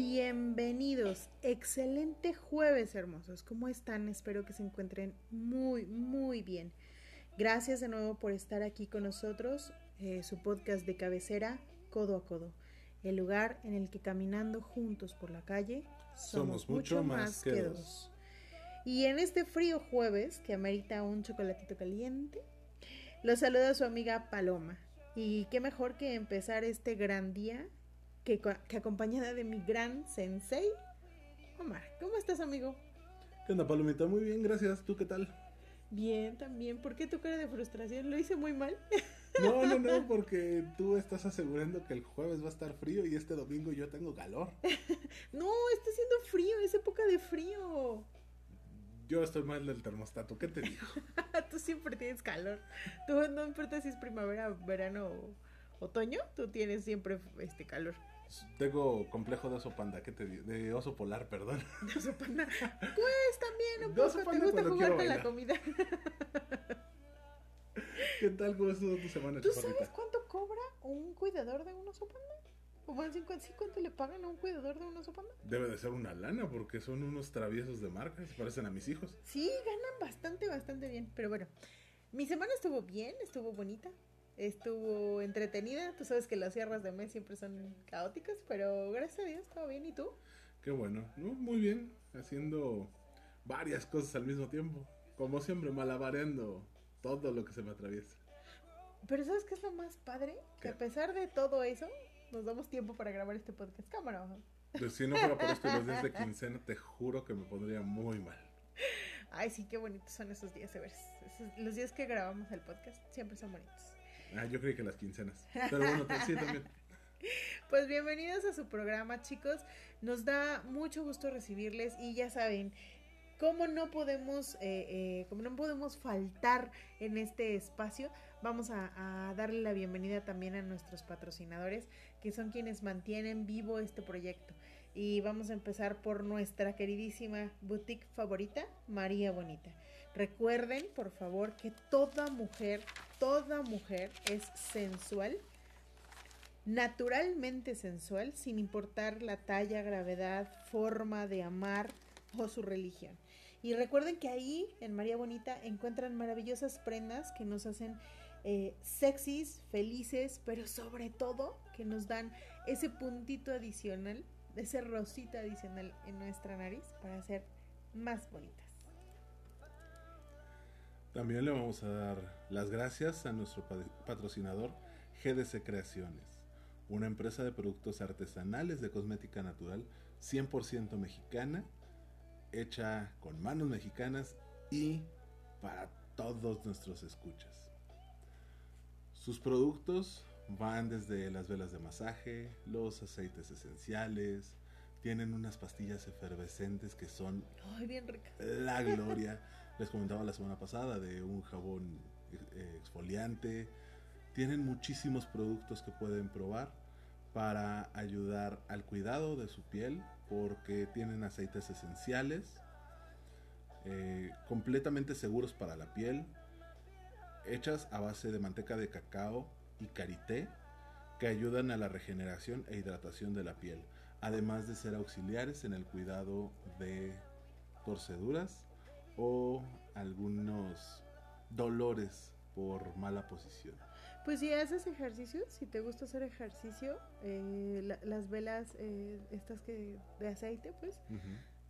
Bienvenidos, excelente jueves hermosos, ¿cómo están? Espero que se encuentren muy, muy bien. Gracias de nuevo por estar aquí con nosotros, eh, su podcast de cabecera, Codo a Codo, el lugar en el que caminando juntos por la calle Somos mucho más que dos. Y en este frío jueves, que amerita un chocolatito caliente, los saluda su amiga Paloma. Y qué mejor que empezar este gran día que, co- que acompañada de mi gran sensei, Omar. ¿Cómo estás, amigo? ¿Qué onda, Palomita? Muy bien, gracias. ¿Tú qué tal? Bien, también. ¿Por qué tu cara de frustración? ¿Lo hice muy mal? No, no, no, porque tú estás asegurando que el jueves va a estar frío y este domingo yo tengo calor. no, está haciendo frío, es época de frío. Yo estoy mal del termostato, ¿qué te digo? tú siempre tienes calor. Tú no importa si es primavera, verano o otoño, tú tienes siempre este calor. Tengo complejo de oso panda, ¿qué te digo? De oso polar, perdón. De oso panda. Pues también un De oso. ¿Te gusta jugar con la comida? ¿Qué tal? ¿Cómo estuvo tu semana, ¿Tú sabes cuánto cobra un cuidador de un oso panda? O más bien, ¿sí cuánto le pagan a un cuidador de un oso panda? Debe de ser una lana porque son unos traviesos de marca, se parecen a mis hijos. Sí, ganan bastante, bastante bien. Pero bueno, mi semana estuvo bien, estuvo bonita, estuvo entretenida. Tú sabes que las cierras de mes siempre son caóticas, pero gracias a Dios, todo bien. ¿Y tú? Qué bueno, ¿no? Muy bien, haciendo varias cosas al mismo tiempo. Como siempre, malabareando todo lo que se me atraviesa. Pero ¿sabes qué es lo más padre? Que a pesar de todo eso, nos damos tiempo para grabar este podcast. Cámara. Pues si no fuera por esto los días de quincena, te juro que me pondría muy mal. Ay, sí, qué bonitos son esos días, de veras. Esos- los días que grabamos el podcast siempre son bonitos. Ah, yo creí que las quincenas. Pero bueno, te- sí, también. Pues bienvenidos a su programa, chicos. Nos da mucho gusto recibirles y ya saben, cómo no podemos, eh, eh, cómo no podemos faltar en este espacio, vamos a, a darle la bienvenida también a nuestros patrocinadores, que son quienes mantienen vivo este proyecto. Y vamos a empezar por nuestra queridísima boutique favorita, María Bonita. Recuerden, por favor, que toda mujer, toda mujer es sensual naturalmente sensual, sin importar la talla, gravedad, forma de amar o su religión. Y recuerden que ahí, en María Bonita, encuentran maravillosas prendas que nos hacen eh, sexys, felices, pero sobre todo que nos dan ese puntito adicional, ese rosita adicional en nuestra nariz para ser más bonitas. También le vamos a dar las gracias a nuestro pa- patrocinador GDC Creaciones, una empresa de productos artesanales de cosmética natural 100% mexicana, hecha con manos mexicanas y para todos nuestros escuchas. Sus productos van desde las velas de masaje, los aceites esenciales, tienen unas pastillas efervescentes que son Ay, bien rica. la gloria. Les comentaba la semana pasada de un jabón eh, exfoliante. Tienen muchísimos productos que pueden probar para ayudar al cuidado de su piel porque tienen aceites esenciales eh, completamente seguros para la piel hechas a base de manteca de cacao y karité que ayudan a la regeneración e hidratación de la piel, además de ser auxiliares en el cuidado de torceduras o algunos dolores por mala posición. Pues si haces ejercicio, si te gusta hacer ejercicio, eh, la- las velas, eh, estas que de aceite, pues,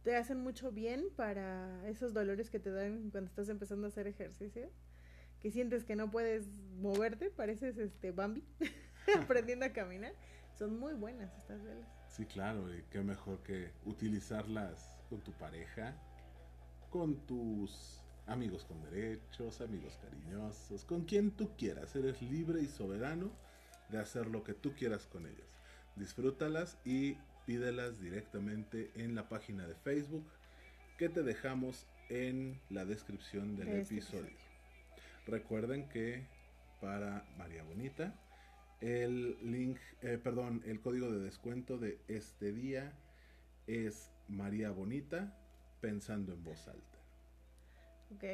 te hacen mucho bien para esos dolores que te dan cuando estás empezando a hacer ejercicio. Que sientes que no puedes moverte, pareces este Bambi aprendiendo a caminar. Son muy buenas estas velas. Sí, claro, y qué mejor que utilizarlas con tu pareja, con tus amigos con derechos, amigos cariñosos, con quien tú quieras. Eres libre y soberano de hacer lo que tú quieras con ellas. Disfrútalas y pídelas directamente en la página de Facebook que te dejamos en la descripción del De este episodio. episodio. Recuerden que para María Bonita el link, eh, perdón, el código de descuento de este día es María Bonita pensando en voz alta. Ok.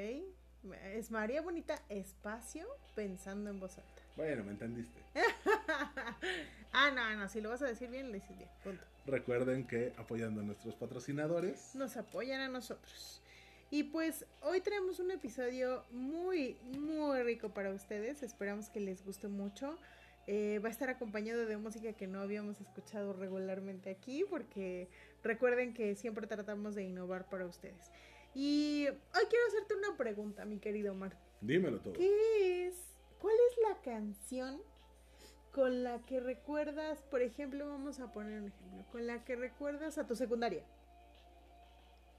Es María Bonita Espacio pensando en voz alta. Bueno, ¿me entendiste? ah, no, no, si lo vas a decir bien, lo dices bien. Punto. Recuerden que apoyando a nuestros patrocinadores, Nos apoyan a nosotros. Y pues hoy tenemos un episodio muy, muy rico para ustedes. Esperamos que les guste mucho. Eh, va a estar acompañado de música que no habíamos escuchado regularmente aquí, porque recuerden que siempre tratamos de innovar para ustedes. Y hoy quiero hacerte una pregunta, mi querido Omar. dímelo todo. ¿Qué es? ¿Cuál es la canción con la que recuerdas, por ejemplo, vamos a poner un ejemplo, con la que recuerdas a tu secundaria?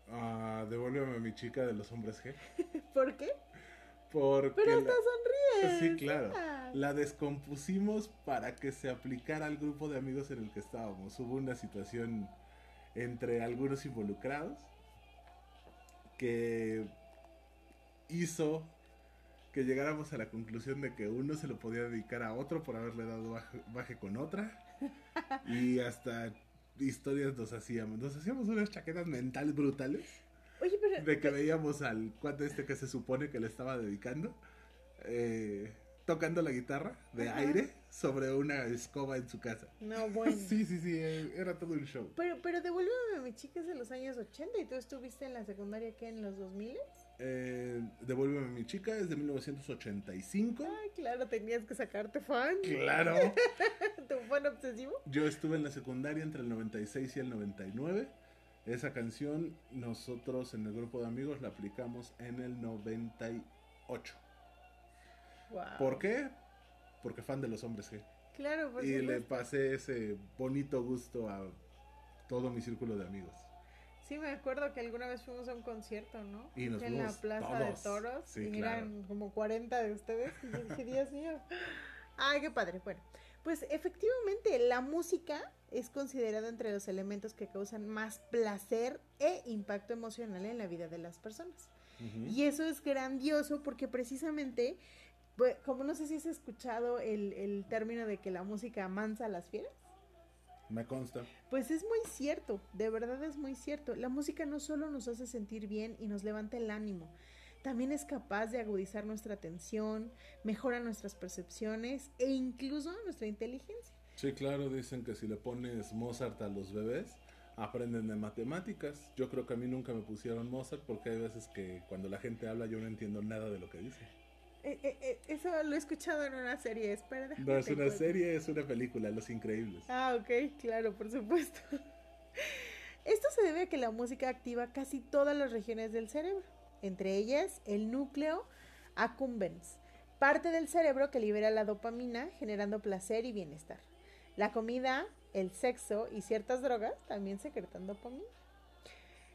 Ah, devuélveme a mi chica de los hombres G. ¿Por qué? Porque Pero la- hasta sonríes. Sí, claro. Ah. La descompusimos para que se aplicara al grupo de amigos en el que estábamos. Hubo una situación entre algunos involucrados que hizo que llegáramos a la conclusión de que uno se lo podía dedicar a otro por haberle dado baje, baje con otra. Y hasta historias nos hacíamos. Nos hacíamos unas chaquetas mentales brutales Oye, pero de que veíamos al cuate este que se supone que le estaba dedicando eh, tocando la guitarra de Ajá. aire sobre una escoba en su casa. no, bueno. Sí, sí, sí, eh, era todo un show. Pero, pero devuélveme a mi chica es de los años 80 y tú estuviste en la secundaria que en los 2000. Eh, Devuélveme a mi chica es de 1985. Ay, claro, tenías que sacarte fan. Claro. ¿Tu fan obsesivo? Yo estuve en la secundaria entre el 96 y el 99. Esa canción nosotros en el grupo de amigos la aplicamos en el 98. Wow. ¿Por qué? Porque fan de los hombres G. Claro, por y le pasé ese bonito gusto a todo mi círculo de amigos. Sí, me acuerdo que alguna vez fuimos a un concierto, ¿no? Y nos en la plaza todos. de toros. Sí, y claro. eran como 40 de ustedes. Y yo dije, Dios mío. Ay, qué padre. Bueno, pues efectivamente la música es considerada entre los elementos que causan más placer e impacto emocional en la vida de las personas. Ujú. Y eso es grandioso porque precisamente, como no sé si has escuchado el, el término de que la música amansa a las fieras. Me consta. Pues es muy cierto, de verdad es muy cierto. La música no solo nos hace sentir bien y nos levanta el ánimo, también es capaz de agudizar nuestra atención, mejora nuestras percepciones e incluso nuestra inteligencia. Sí, claro, dicen que si le pones Mozart a los bebés, aprenden de matemáticas. Yo creo que a mí nunca me pusieron Mozart porque hay veces que cuando la gente habla yo no entiendo nada de lo que dice. Eh, eh, eh, eso lo he escuchado en una serie, espera. No es una serie, es una película, Los Increíbles. Ah, ok, claro, por supuesto. Esto se debe a que la música activa casi todas las regiones del cerebro, entre ellas el núcleo accumbens, parte del cerebro que libera la dopamina generando placer y bienestar. La comida, el sexo y ciertas drogas también secretan dopamina.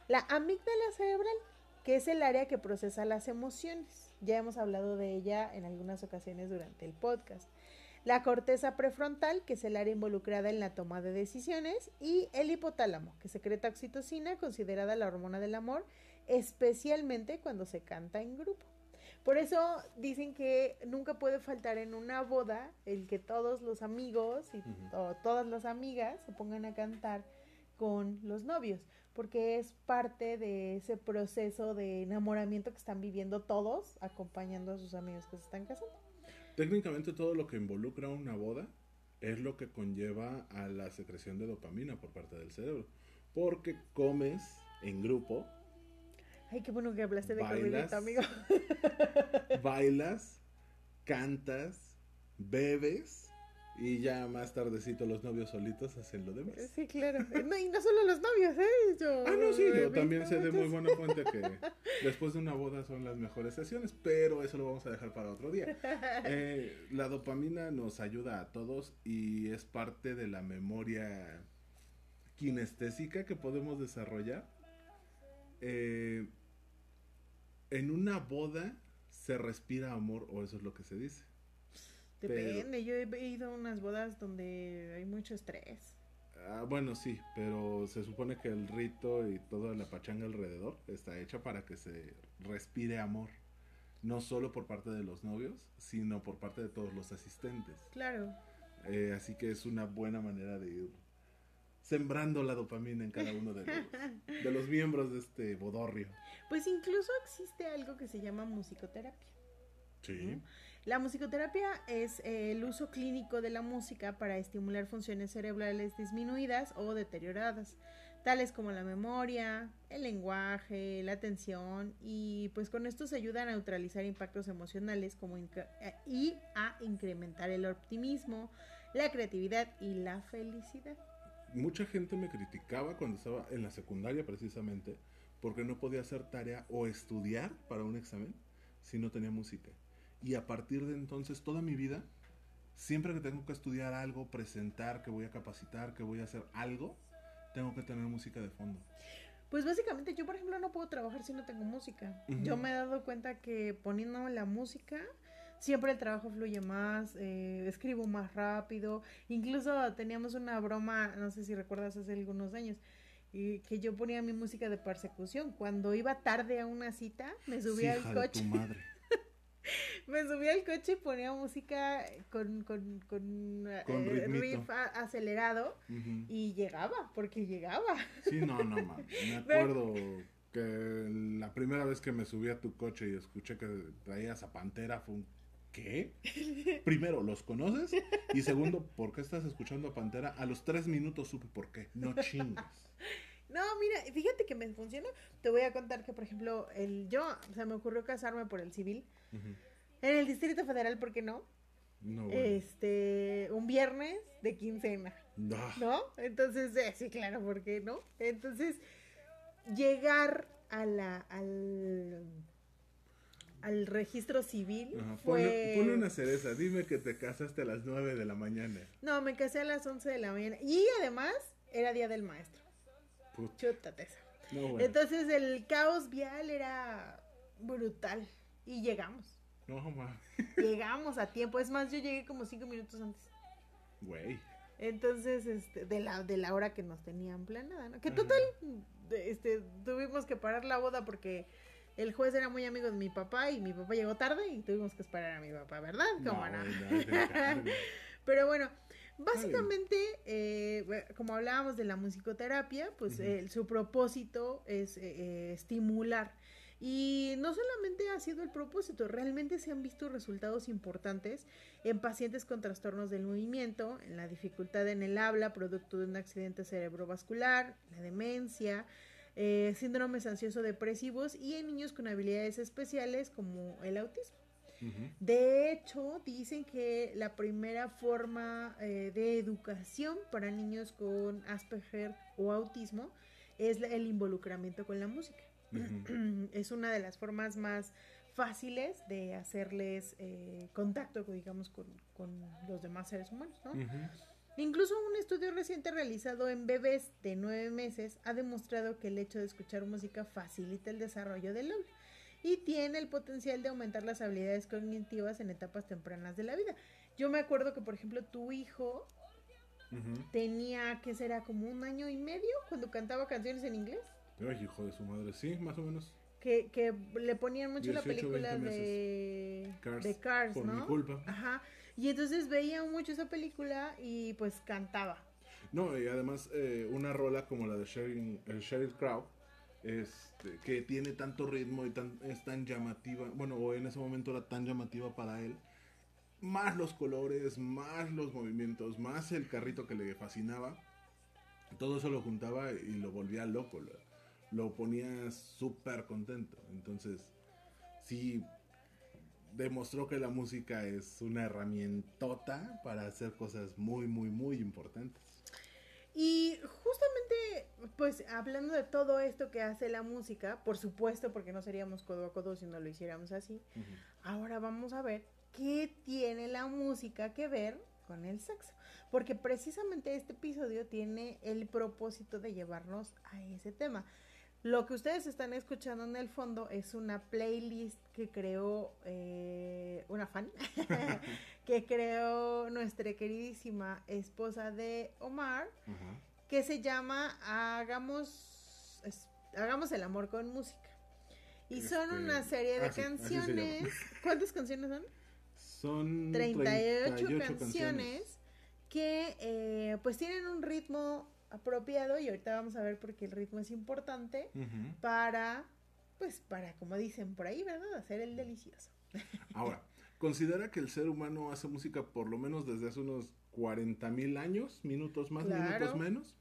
La amígdala cerebral, que es el área que procesa las emociones. Ya hemos hablado de ella en algunas ocasiones durante el podcast. La corteza prefrontal, que es el área involucrada en la toma de decisiones, y el hipotálamo, que secreta oxitocina, considerada la hormona del amor, especialmente cuando se canta en grupo. Por eso dicen que nunca puede faltar en una boda el que todos los amigos y o todas las amigas se pongan a cantar con los novios, porque es parte de ese proceso de enamoramiento que están viviendo todos acompañando a sus amigos que se están casando. Técnicamente todo lo que involucra una boda es lo que conlleva a la secreción de dopamina por parte del cerebro. Porque comes en grupo, Ay, qué bueno que hablaste de corridito, amigo. bailas, cantas, bebes y ya más tardecito los novios solitos hacen lo demás. Sí, claro. No, y no solo los novios, ¿eh? Yo, Ah, no, sí, yo también sé de muy buena fuente que después de una boda son las mejores sesiones, pero eso lo vamos a dejar para otro día. Eh, la dopamina nos ayuda a todos y es parte de la memoria kinestésica que podemos desarrollar. Eh, en una boda se respira amor, o eso es lo que se dice. Depende, yo he ido a unas bodas donde hay mucho estrés. Ah, bueno, sí, pero se supone que el rito y toda la pachanga alrededor está hecha para que se respire amor. No solo por parte de los novios, sino por parte de todos los asistentes. Claro. Eh, así que es una buena manera de ir sembrando la dopamina en cada uno de los, de los miembros de este bodorrio. Pues incluso existe algo que se llama musicoterapia. Sí. La musicoterapia es eh, el uso clínico de la música para estimular funciones cerebrales disminuidas o deterioradas, tales como la memoria, el lenguaje, la atención, y pues con esto se ayuda a neutralizar impactos emocionales como eh, y a incrementar el optimismo, la creatividad y la felicidad. Mucha gente me criticaba cuando estaba en la secundaria precisamente porque no podía hacer tarea o estudiar para un examen si no tenía música. Y a partir de entonces, toda mi vida, siempre que tengo que estudiar algo, presentar, que voy a capacitar, que voy a hacer algo, tengo que tener música de fondo. Pues básicamente yo, por ejemplo, no puedo trabajar si no tengo música. Yo me he dado cuenta que poniendo la música, siempre el trabajo fluye más, eh, escribo más rápido. Incluso teníamos una broma, no sé si recuerdas hace algunos años, y que yo ponía mi música de persecución. Cuando iba tarde a una cita, me subía al de coche. tu madre. Me subía al coche y ponía música con, con, con, Con eh, riff a- acelerado y llegaba, porque llegaba. Sí, no, no, mames. Me acuerdo que la primera vez que me subí a tu coche y escuché que traías a Pantera fue un ¿qué? Primero, ¿los conoces? Y segundo, ¿por qué estás escuchando a Pantera? A los tres minutos supe por qué. No chingas. No, mira, fíjate que me funciona. Te voy a contar que, por ejemplo, el yo, se me ocurrió casarme por el civil en el Distrito Federal, ¿por qué no? No, bueno. Este, un viernes de quincena, Ah, ¿no? Entonces, eh, sí, claro, ¿por qué no? Entonces, llegar a la, al, al registro civil ajá. fue... Ponle, ponle una cereza. Dime que te casaste a las nueve de la mañana. No, me casé a las 11 de la mañana y además era Día del Maestro. Chútate. No, bueno. Entonces el caos vial era brutal y llegamos. No, mames. Llegamos a tiempo. Es más, yo llegué como cinco minutos antes. Güey. Entonces, este, de la, de la hora que nos tenían planeada, ¿no? Que total, este, tuvimos que parar la boda porque el juez era muy amigo de mi papá y mi papá llegó tarde y tuvimos que esperar a mi papá, ¿verdad? ¿Cómo no? no. Pero bueno, básicamente, eh, como hablábamos de la musicoterapia, pues eh, su propósito es eh, eh, estimular. Y no solamente ha sido el propósito, realmente se han visto resultados importantes en pacientes con trastornos del movimiento, en la dificultad en el habla producto de un accidente cerebrovascular, la demencia, eh, síndromes ansioso-depresivos y en niños con habilidades especiales como el autismo. De hecho, dicen que la primera forma eh, de educación para niños con Asperger o autismo es el involucramiento con la música. Es una de las formas más fáciles de hacerles eh, contacto, digamos, con, con los demás seres humanos. Incluso un estudio reciente realizado en bebés de nueve meses ha demostrado que el hecho de escuchar música facilita el desarrollo del habla y tiene el potencial de aumentar las habilidades cognitivas en etapas tempranas de la vida. Yo me acuerdo que, por ejemplo, tu hijo tenía, que será? Como un año y medio cuando cantaba canciones en inglés. Ay, hijo de su madre. Sí, más o menos. Que, que le ponían mucho la 18, película 20 de Cars, de Cars, por ¿no? mi culpa. Ajá. Y entonces veía mucho esa película y pues cantaba. No, y además eh, una rola como la de Sheryl Crow, este, que tiene tanto ritmo y tan, es tan llamativa, bueno, o en ese momento era tan llamativa para él, más los colores, más los movimientos, más el carrito que le fascinaba, todo eso lo juntaba y lo volvía loco, lo, lo ponía súper contento. Entonces, sí, demostró que la música es una herramientota para hacer cosas muy, muy, muy importantes. Y justamente, pues hablando de todo esto que hace la música, por supuesto, porque no seríamos codo a codo si no lo hiciéramos así, ahora vamos a ver qué tiene la música que ver con el sexo. Porque precisamente este episodio tiene el propósito de llevarnos a ese tema. Lo que ustedes están escuchando en el fondo es una playlist que creó eh, una fan, que creó nuestra queridísima esposa de Omar, que se llama Hagamos, es- Hagamos el amor con música. Y son Este, una serie de ah, así se canciones. ¿Cuántas canciones son? Son 38, 38 canciones, que eh, pues tienen un ritmo apropiado y ahorita vamos a ver por qué el ritmo es importante Ujú. para, pues para, como dicen por ahí, ¿verdad? Hacer el delicioso. Ahora, considera que el ser humano hace música por lo menos desde hace unos 40 mil años, minutos más, Claro. minutos menos.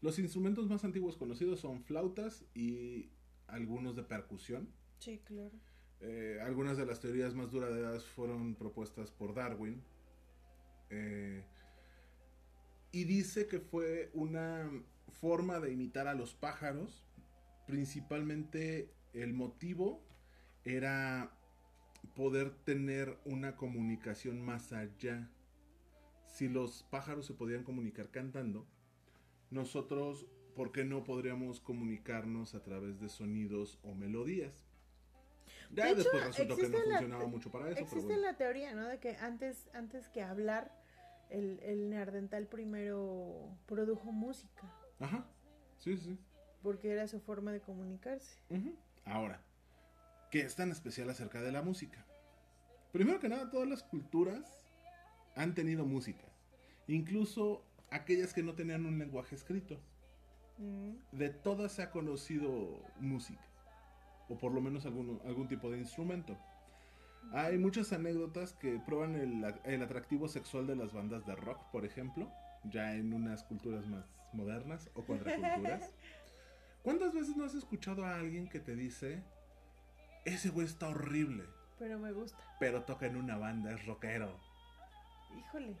Los instrumentos más antiguos conocidos son flautas y algunos de percusión. Sí, claro. Eh, algunas de las teorías más duraderas fueron propuestas por Darwin. Eh, y dice que fue una forma de imitar a los pájaros. Principalmente el motivo era poder tener una comunicación más allá. Si los pájaros se podían comunicar cantando, nosotros, ¿por qué no podríamos comunicarnos a través de sonidos o melodías? Ya De hecho, después resultó que no existe la- funcionaba mucho para eso. pero Existe bueno. la teoría, ¿no? De que antes, antes que hablar, el, el neandertal primero produjo música, Ajá, sí, sí. porque era su forma de comunicarse. Ahora, ¿qué es tan especial acerca de la música? Primero que nada, todas las culturas han tenido música, incluso aquellas que no tenían un lenguaje escrito. Mm. De todas se ha conocido música, o por lo menos algún, algún tipo de instrumento. Hay muchas anécdotas que prueban el, el atractivo sexual de las bandas de rock, por ejemplo, ya en unas culturas más modernas o contraculturas. ¿Cuántas veces no has escuchado a alguien que te dice, ese güey está horrible, Pero me gusta. pero toca en una banda, es rockero? Híjole.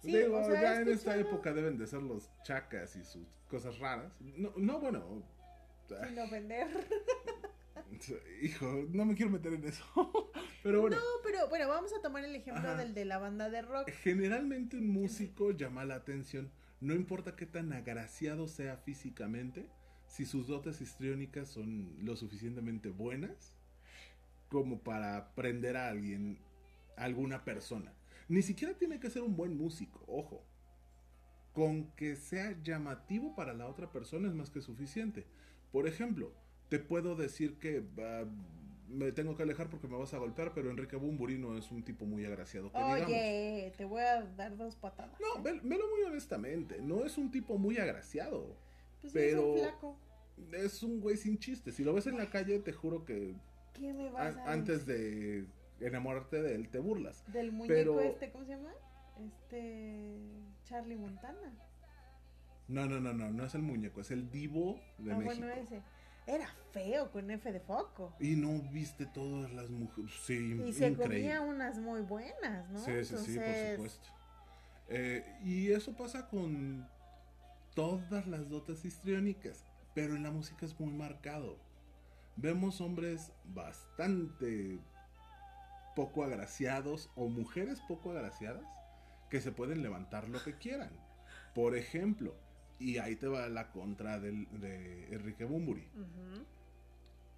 Sí, Digo, o sea, ya en esta época deben de ser los chacas y sus cosas raras. No, no bueno, Sin ofender. hijo, no me quiero meter en eso. pero bueno, No, pero bueno, vamos a tomar el ejemplo Ajá. del de la banda de rock. generalmente un músico llama la atención, no importa qué tan agraciado sea físicamente, si sus dotes histriónicas son lo suficientemente buenas como para prender a alguien, a alguna persona. Ni siquiera tiene que ser un buen músico, ojo. Con que sea llamativo para la otra persona es más que suficiente. Por ejemplo, te puedo decir que ah, me tengo que alejar porque me vas a golpear, pero Enrique Bumburi no es un tipo muy agraciado que digamos. Oye, te voy a dar dos patadas. No, ve- velo muy honestamente, no es un tipo muy agraciado. Pues pero- es un flaco. Es un güey sin chiste. Si lo ves en la calle, te juro que ¿Qué me vas a- a antes de enamorarte de él, te burlas. Del muñeco pero- este, ¿cómo se llama? Este... Charlie Montana. No, no, no, no, no es el muñeco, es el divo de ah, México. bueno, ese. Era feo con F de foco. Y no viste todas las mujeres. Sí, Y se comía unas muy buenas, ¿no? Sí, sí, sí, por supuesto. Eh, y eso pasa con todas las dotes histriónicas, pero en la música es muy marcado. Vemos hombres bastante poco agraciados o mujeres poco agraciadas que se pueden levantar lo que quieran. Por ejemplo, y ahí te va la contra del, de Enrique Bumburi.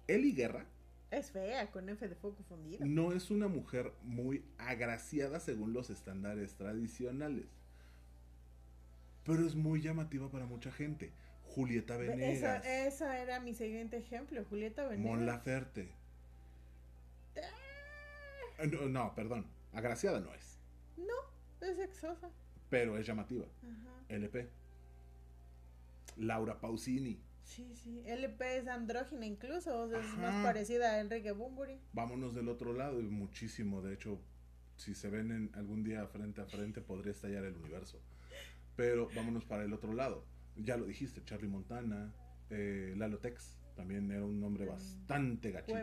Eli Guerra Es fea con F de foco fundido. no es una mujer muy agraciada según los estándares tradicionales. Pero es muy llamativa para mucha gente. Julieta Venegas, esa era mi siguiente ejemplo, Julieta Venegas. Mon Laferte. Eh, No, no, perdón. Agraciada no es. Es sexosa. Pero es llamativa. Ajá. LP. Laura Pausini. Sí, sí. LP es andrógina incluso, o sea, es más parecida a Enrique Bumburi. Vámonos del otro lado. y Muchísimo. De hecho, si se ven en algún día frente a frente, podría estallar el universo. Pero vámonos para el otro lado. Ya lo dijiste, Charlie Montana, eh, Lalo Tex, también era un nombre bastante gachito.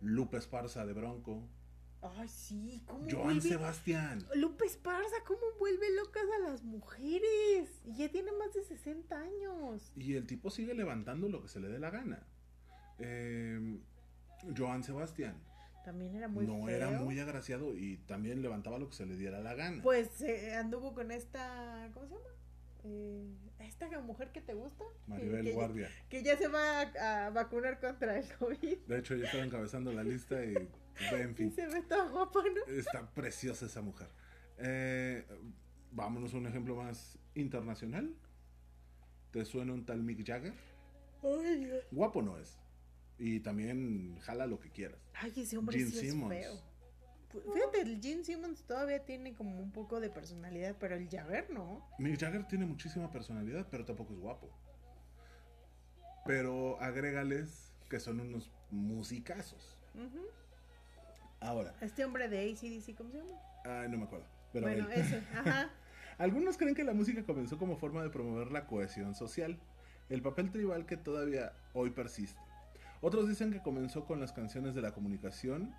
Lupe Esparza de Bronco. Ay, sí, ¿cómo Joan vuelve? Sebastián. Lupe Esparza, ¿cómo vuelve locas a las mujeres? Y ya tiene más de 60 años. Y el tipo sigue levantando lo que se le dé la gana. Eh, Joan Sebastián. También era muy no feo. era muy agraciado y también levantaba lo que se le diera la gana. Pues eh, anduvo con esta, ¿cómo se llama? Eh, esta mujer que te gusta. Maribel que, Guardia. que ya se va a, a vacunar contra el COVID. De hecho, yo estaba encabezando la lista y, en Y fin, se ve toda guapa, ¿no? está preciosa esa mujer. Eh, vámonos a un ejemplo más internacional. ¿Te suena un tal Mick Jagger? Ay. Guapo no es. Y también jala lo que quieras. Ay, ese hombre Gene sí Simmons. es feo. Fíjate, el Gene Simmons todavía tiene como un poco de personalidad, pero el Jagger no. Mick Jagger tiene muchísima personalidad, pero tampoco es guapo. Pero agrégales que son unos musicazos. Ujú. Ahora, Este hombre de ACDC, ¿cómo se llama? ay, no me acuerdo. Pero bueno, él. ese, ajá. Algunos creen que la música comenzó como forma de promover la cohesión social, el papel tribal que todavía hoy persiste. Otros dicen que comenzó con las canciones de la comunicación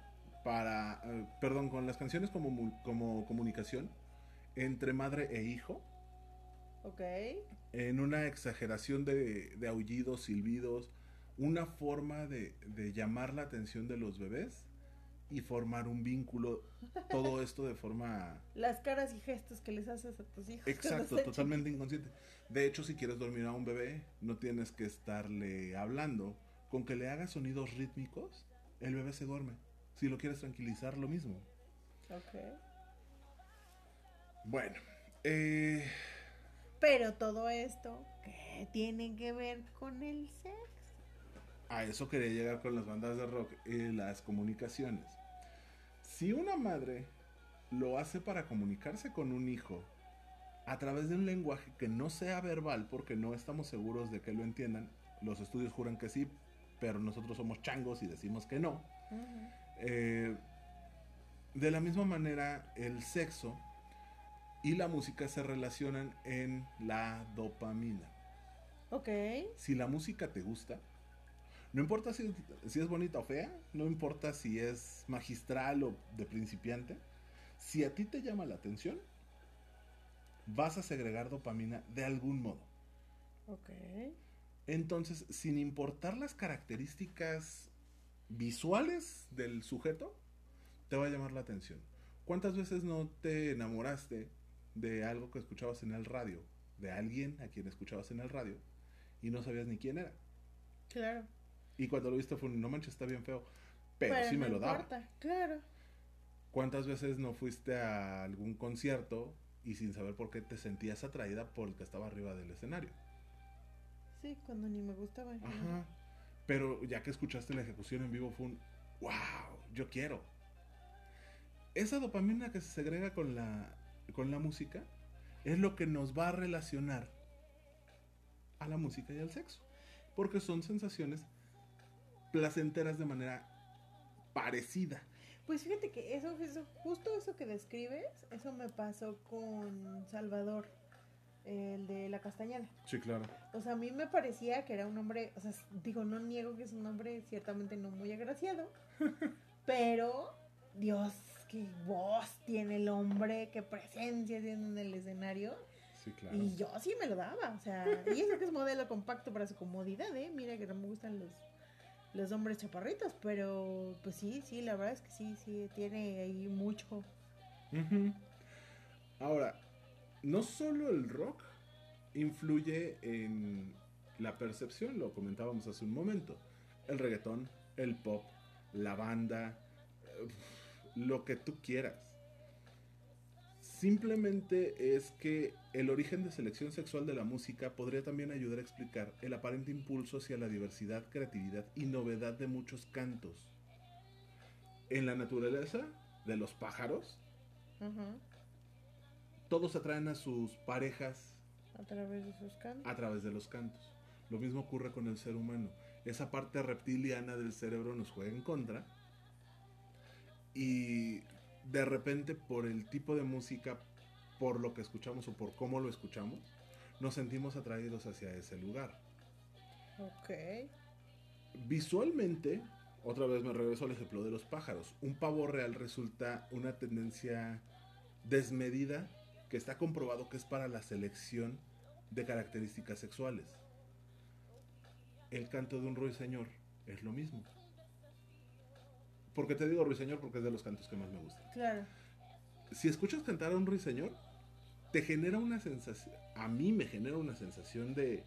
para, eh, perdón, con las canciones como, como comunicación entre madre e hijo, Ok. en una exageración de, de aullidos, silbidos, una forma de, de llamar la atención de los bebés y formar un vínculo, todo esto de forma Las caras y gestos que les haces a tus hijos. Exacto, totalmente inconsciente. De hecho, si quieres dormir a un bebé, no tienes que estarle hablando. Con que le hagas sonidos rítmicos, el bebé se duerme. Si lo quieres tranquilizar, lo mismo. Ok. Bueno, eh, Pero todo esto, ¿qué tiene que ver con el sexo? a eso quería llegar con las bandas de rock y las comunicaciones. Si una madre lo hace para comunicarse con un hijo a través de un lenguaje que no sea verbal, porque no estamos seguros de que lo entiendan, los estudios juran que sí, pero nosotros somos changos y decimos que no. Eh, de la misma manera, el sexo y la música se relacionan en la dopamina. Ok. Si la música te gusta, no importa si, si es bonita o fea, no importa si es magistral o de principiante, si a ti te llama la atención, vas a segregar dopamina de algún modo. Ok. Entonces, sin importar las características visuales del sujeto, te va a llamar la atención. ¿Cuántas veces no te enamoraste de algo que escuchabas en el radio, de alguien a quien escuchabas en el radio y no sabías ni quién era? Claro. Y cuando lo viste fue, un, no manches, está bien feo, pero, sí no me lo daba. importa, Claro. ¿Cuántas veces no fuiste a algún concierto y sin saber por qué te sentías atraída por el que estaba arriba del escenario? Sí, cuando ni me gustaba. Ajá. Pero ya que escuchaste la ejecución en vivo fue un wow, yo quiero. Esa dopamina que se segrega con la con la música es lo que nos va a relacionar a la música y al sexo, porque son sensaciones placenteras de manera parecida. Pues fíjate que eso, eso, justo eso que describes, eso me pasó con Salvador, el de la Castañeda. Sí, claro. O sea, a mí me parecía que era un hombre, o sea, digo, no niego que es un hombre ciertamente no muy agraciado, pero Dios, qué voz tiene el hombre, qué presencia tiene en el escenario. Sí, claro. Y yo sí me lo daba, o sea, y eso que es modelo compacto para su comodidad, ¿eh? Mira que no me gustan los, los hombres chaparritos, pero pues sí, sí, la verdad es que sí, sí, tiene ahí mucho. Ahora, no solo el rock influye en la percepción, lo comentábamos hace un momento. El reggaetón, el pop, la banda, eh, lo que tú quieras. Simplemente es que el origen de selección sexual de la música podría también ayudar a explicar el aparente impulso hacia la diversidad, creatividad y novedad de muchos cantos. En la naturaleza de los pájaros, todos atraen a sus parejas a través de sus cantos. a través de los cantos. Lo mismo ocurre con el ser humano. Esa parte reptiliana del cerebro nos juega en contra. Y de repente por el tipo de música, por lo que escuchamos o por cómo lo escuchamos, nos sentimos atraídos hacia ese lugar. Ok. Visualmente, otra vez me regreso al ejemplo de los pájaros. Un pavo real resulta una tendencia desmedida que está comprobado que es para la selección de características sexuales. El canto de un ruiseñor es lo mismo. ¿Por qué te digo ruiseñor? Porque es de los cantos que más me gustan. Claro. Si escuchas cantar a un ruiseñor, te genera una sensación, a mí me genera una sensación de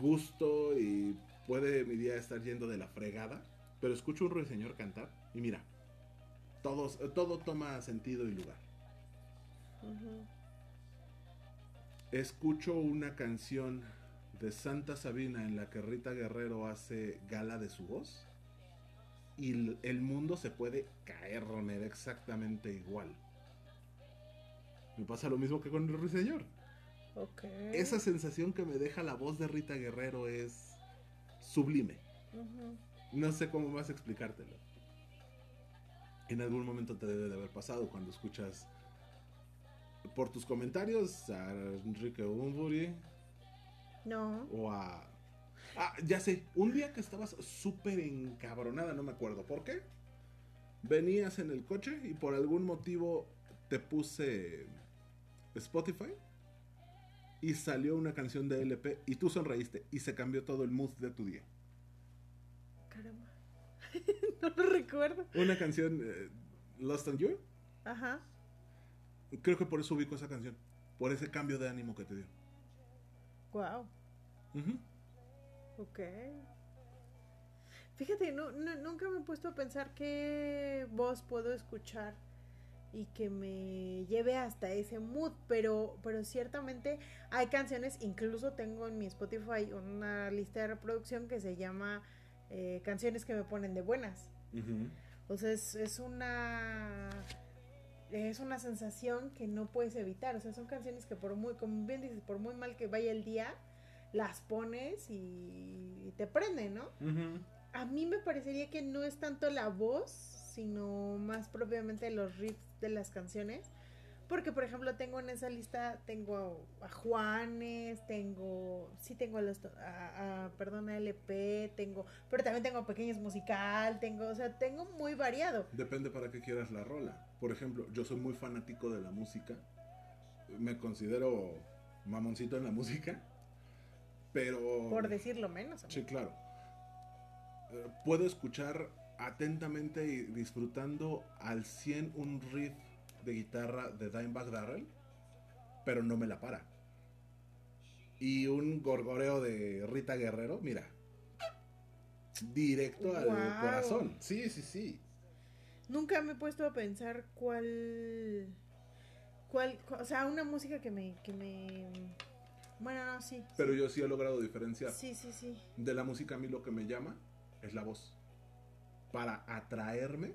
gusto y puede mi día estar yendo de la fregada, pero escucho un ruiseñor cantar y mira, todos, todo toma sentido y lugar. Escucho una canción de Santa Sabina en la que Rita Guerrero hace gala de su voz y el mundo se puede caer, me da exactamente igual. Me pasa lo mismo que con el ruiseñor. Ok. Esa sensación que me deja la voz de Rita Guerrero es sublime. No sé cómo más explicártelo. En algún momento te debe de haber pasado cuando escuchas por tus comentarios a Enrique Bunbury No. o a... Ah, ya sé, un día que estabas súper encabronada, no me acuerdo por qué. Venías en el coche y por algún motivo te puse Spotify y salió una canción de LP y tú sonreíste y se cambió todo el mood de tu día. Caramba. no lo recuerdo. Una canción eh, Lost on You. Ajá. Creo que por eso ubico esa canción. Por ese cambio de ánimo que te dio. Wow. Ujú. Ok. Fíjate, no, no- nunca me he puesto a pensar qué voz puedo escuchar y que me lleve hasta ese mood, pero, pero ciertamente hay canciones, incluso tengo en mi Spotify una lista de reproducción que se llama eh, canciones que me ponen de buenas. O sea, es, es una es una sensación que no puedes evitar. O sea, son canciones que por muy, como bien dices, por muy mal que vaya el día, las pones y te prenden, ¿no? A mí me parecería que no es tanto la voz, sino más propiamente los riffs de las canciones. Porque, por ejemplo, tengo en esa lista, tengo a, a Juanes, tengo, sí tengo a los, a, a- perdón, a LP, tengo, pero también tengo pequeños musical, tengo, o sea, tengo muy variado. Depende para qué quieras la rola. Por ejemplo, yo soy muy fanático de la música. Me considero mamoncito en la música. Pero... Por decirlo menos. amigo. Sí, claro. Eh, puedo escuchar atentamente y disfrutando al 100 un riff de guitarra de Dimebag Darrell, pero no me la para. Y un gorgoreo de Rita Guerrero, mira. Directo al corazón. Sí, sí, sí. Nunca me he puesto a pensar cuál, cuál, cu- o sea, una música que me, que me, bueno, no, sí. Pero yo sí he logrado diferenciar. Sí, sí, sí. De la música a mí lo que me llama es la voz. Para atraerme,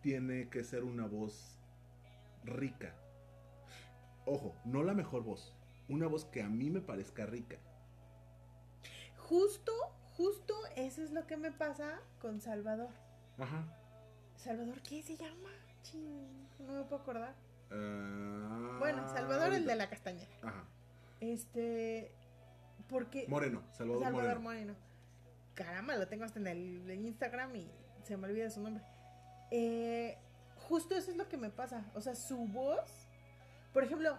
tiene que ser una voz rica. Ojo, no la mejor voz. Una voz que a mí me parezca rica. Justo, justo eso es lo que me pasa con Salvador. Ajá. Salvador, ¿qué se llama? Chin, no me puedo acordar. Ah, Bueno, Salvador el de la castañera. Ajá. Este, porque Moreno, Salvador, Salvador Moreno. Moreno. Caramba, lo tengo hasta en el Instagram y se me olvida su nombre. Eh, justo eso es lo que me pasa. O sea, su voz. Por ejemplo,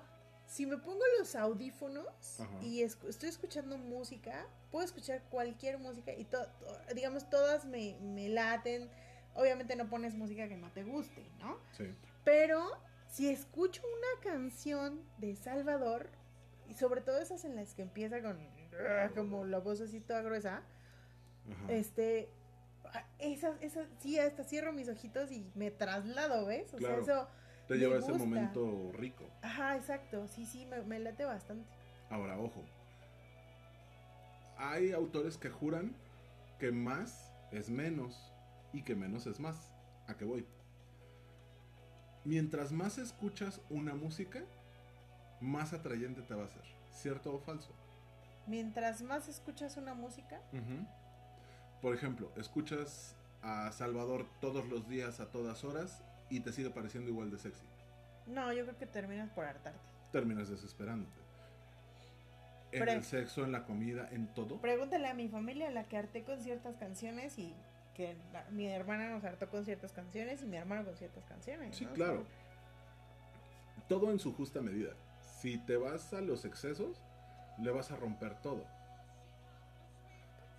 si me pongo los audífonos Ajá. y estoy escuchando música, puedo escuchar cualquier música y to- to- digamos, todas me, me laten. Obviamente no pones música que no te guste, ¿no? Sí. Pero si escucho una canción de Salvador, y sobre todo esas en las que empieza con "Ah", como la voz así toda gruesa, Ajá. este, ah, esas, esas, sí, hasta cierro mis ojitos y me traslado, ¿ves? O Claro. sea, eso, Te lleva ese gusta. momento rico. ajá, exacto, sí, sí, me, me late bastante. Ahora, ojo. Hay autores que juran que más es menos y que menos es más. ¿A qué voy? Mientras más escuchas una música, más atrayente te va a ser. ¿Cierto o falso? Mientras más escuchas una música, Por ejemplo, escuchas a Salvador todos los días a todas horas y te sigue pareciendo igual de sexy. no, yo creo que terminas por hartarte. Terminas desesperándote. En Pre- el sexo, en la comida, en todo. Pregúntale a mi familia, la que harté con ciertas canciones y que la- mi hermana nos hartó con ciertas canciones y mi hermano con ciertas canciones. Sí, claro. Todo en su justa medida. Si te vas a los excesos, le vas a romper todo.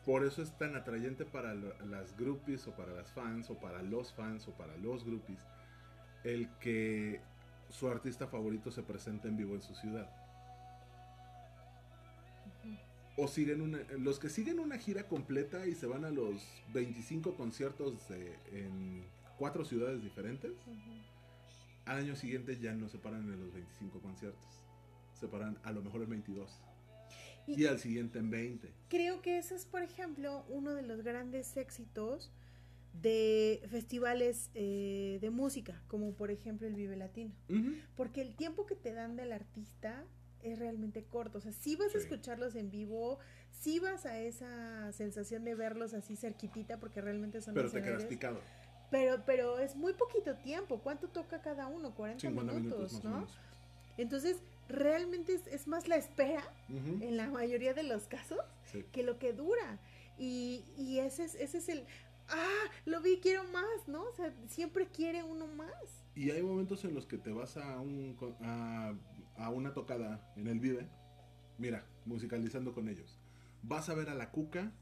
Por eso es tan atrayente para las groupies o para las fans o para los fans o para los groupies el que su artista favorito se presente en vivo en su ciudad. O siguen una, los que siguen una gira completa y se van a los 25 conciertos de- en cuatro ciudades diferentes, al año siguiente ya no se paran en los 25 conciertos. Se paran a lo mejor en 22. Y, al siguiente en 20. Creo que ese es, por ejemplo, uno de los grandes éxitos de festivales eh, de música, como por ejemplo el Vive Latino. Porque el tiempo que te dan del artista es realmente corto. O sea, si vas a escucharlos en vivo, si vas a esa sensación de verlos así cerquitita, porque realmente son Pero te quedas picado. Pero, pero es muy poquito tiempo. ¿Cuánto toca cada uno? 40 minutos, ¿no? Entonces, realmente es, más la espera, en la mayoría de los casos, que lo que dura. Y, y ese, es, ese es el, ah, lo vi, quiero más, ¿no? O sea, siempre quiere uno más. Y hay momentos en los que te vas a, un, a, a una tocada en el Vive, mira, musicalizando con ellos. Vas a ver a la Cuca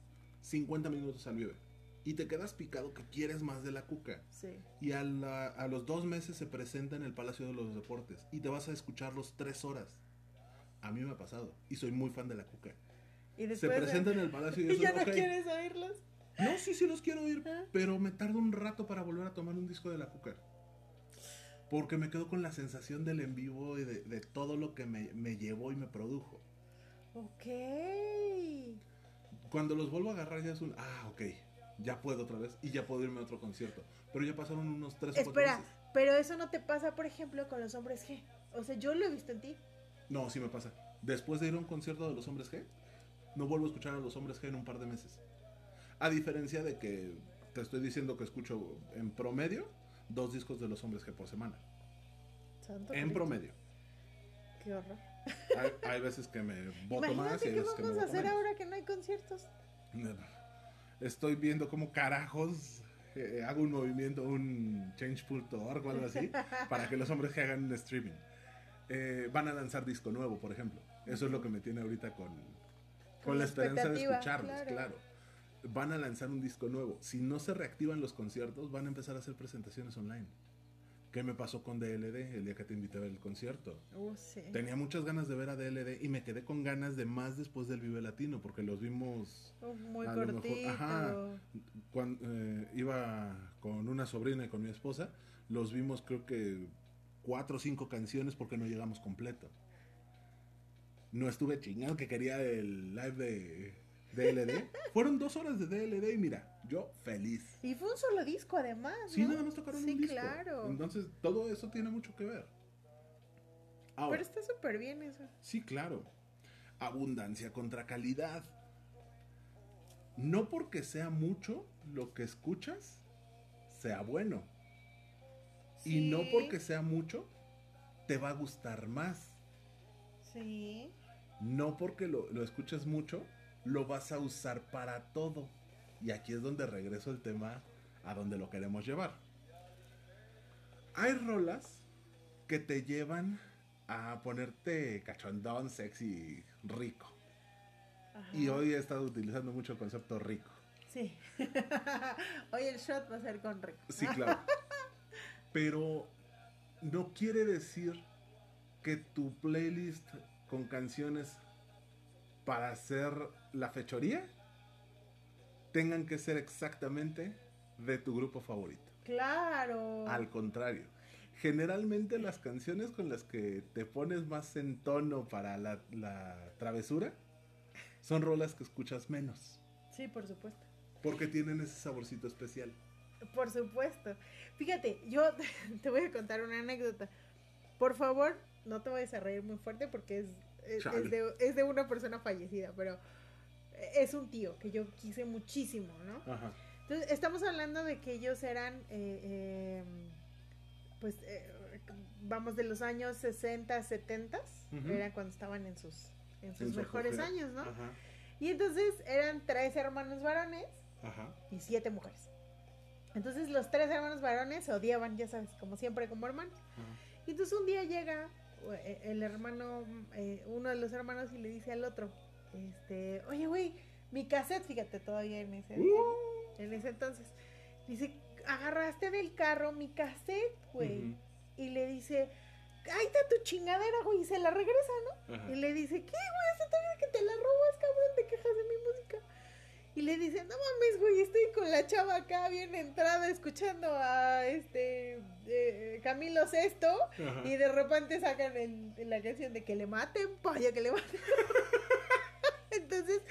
50 minutos al Vive y te quedas picado que quieres más de la cuca. Sí. Y a, a, los dos meses se presenta en el Palacio de los Deportes y te vas a escucharlos tres horas. A mí me ha pasado y soy muy fan de la cuca. ¿Y se presenta en el Palacio y, ¿Y ya no quieres oírlos. No, sí, sí los quiero oír, ah. pero me tardo un rato para volver a tomar un disco de la cuca. Porque me quedo con la sensación del en vivo y de, de todo lo que me, me llevó y me produjo. Ok. Cuando los vuelvo a agarrar ya es un, ah, ok, ya puedo otra vez y ya puedo irme a otro concierto. Pero ya pasaron unos tres o cuatro Espera, pero eso no te pasa, por ejemplo, con los hombres G. O sea, yo lo he visto en ti. No, sí me pasa. Después de ir a un concierto de los hombres G, no vuelvo a escuchar a los hombres G en un par de meses. A diferencia de que te estoy diciendo que escucho en promedio dos discos de los hombres G por semana. en promedio. Qué horror. Hay, veces que me voto más y hay veces que me vamos a hacer ahora que no hay conciertos? No, estoy viendo cómo carajos eh, hago un movimiento, un change.org o algo así, para que los hombres que hagan un streaming. Eh, van a lanzar disco nuevo, por ejemplo. Eso es lo que me tiene ahorita con, con, la esperanza de escucharlos, claro. Van a lanzar un disco nuevo. Si no se reactivan los conciertos, van a empezar a hacer presentaciones online. ¿Qué me pasó con DLD el día que te invité a ver el concierto? Uh, Tenía muchas ganas de ver a DLD y me quedé con ganas de más después del Vive Latino porque los vimos uh, muy cortito. ajá, cuando eh, iba con una sobrina y con mi esposa, los vimos creo que cuatro o cinco canciones porque no llegamos completo. No estuve chingado que quería el live de DLD. Fueron dos horas de DLD y mira, yo feliz. Y fue un solo disco además. Sí, nada más tocaron sí, un disco. claro. Entonces, todo eso tiene mucho que ver. Pero está súper bien eso. Sí, claro. Abundancia contra calidad. No porque sea mucho lo que escuchas, sea bueno. Y no porque sea mucho, te va a gustar más. Sí. No porque lo, lo escuches mucho, lo vas a usar para todo. Y aquí es donde regreso el tema a donde lo queremos llevar. Hay rolas que te llevan a ponerte cachondón, sexy, rico. Y hoy he estado utilizando mucho el concepto rico. Sí. hoy el shot va a ser con rico. Sí, claro. Pero no quiere decir que tu playlist con canciones para hacer la fechoría tengan que ser exactamente de tu grupo favorito. Claro. Al contrario. Generalmente las canciones con las que te pones más en tono para la, travesura son rolas que escuchas menos. Sí, por supuesto. Porque tienen ese saborcito especial. Por supuesto. Fíjate, yo te voy a contar una anécdota. Por favor, no te vayas a reír muy fuerte porque es, de, es de una persona fallecida, pero es un tío que yo quise muchísimo, ¿no? Ajá. Entonces, estamos hablando de que ellos eran, eh, em, pues, eh, vamos, de los años 60, 70, era cuando estaban en sus, en sus mejores años, ¿no? Ajá. Y entonces eran tres hermanos varones Ajá. y siete mujeres. Entonces los tres hermanos varones se odiaban, ya sabes, como siempre, como hermanos. Y entonces un día llega eh, el hermano, uno de los hermanos y le dice al otro, este, oye, güey, mi cassette, fíjate, todavía en ese, uh. en ese entonces. Dice, agarraste del carro mi cassette, güey. Y le dice, ahí está tu chingadera, güey. Y se la regresa, ¿no? Y le dice, ¿qué, güey? Hace todavía que te la robas, cabrón, te quejas de mi música. Y le dice, no mames, güey, estoy con la chava acá bien entrada escuchando a este eh, Camilo Sesto. Y de repente sacan el, la canción de que le maten, paya, que le maten. Entonces,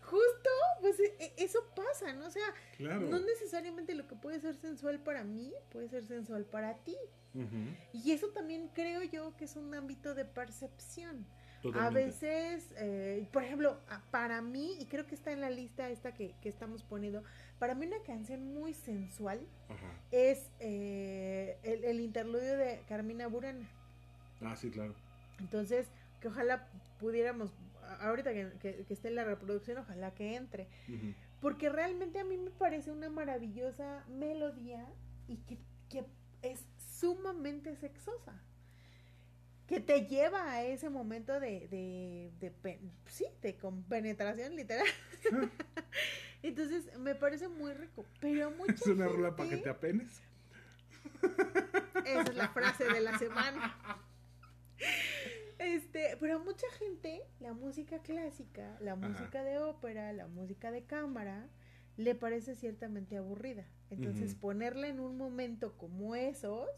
justo, pues e- e- eso pasa, ¿no? O sea, Claro. no necesariamente lo que puede ser sensual para mí puede ser sensual para ti. Y eso también creo yo que es un ámbito de percepción. A veces, eh, por ejemplo, para mí, y creo que está en la lista esta que, que estamos poniendo, para mí una canción muy sensual Ajá. es eh, el, el interludio de Carmina Burana. Ah, sí, claro. Entonces, que ojalá pudiéramos, ahorita que, que- que esté en la reproducción, ojalá que entre. Porque realmente a mí me parece una maravillosa melodía y que, que es sumamente sexosa. Que te lleva a ese momento de, de, sí, de compenetración literal. Entonces me parece muy rico. Pero mucha Es una rola para que gente- te apenes. Esa es la frase de la semana. Este, pero a mucha gente, la música clásica, la música de ópera, la música de cámara, le parece ciertamente aburrida. Entonces, Ujú. ponerla en un momento como esos,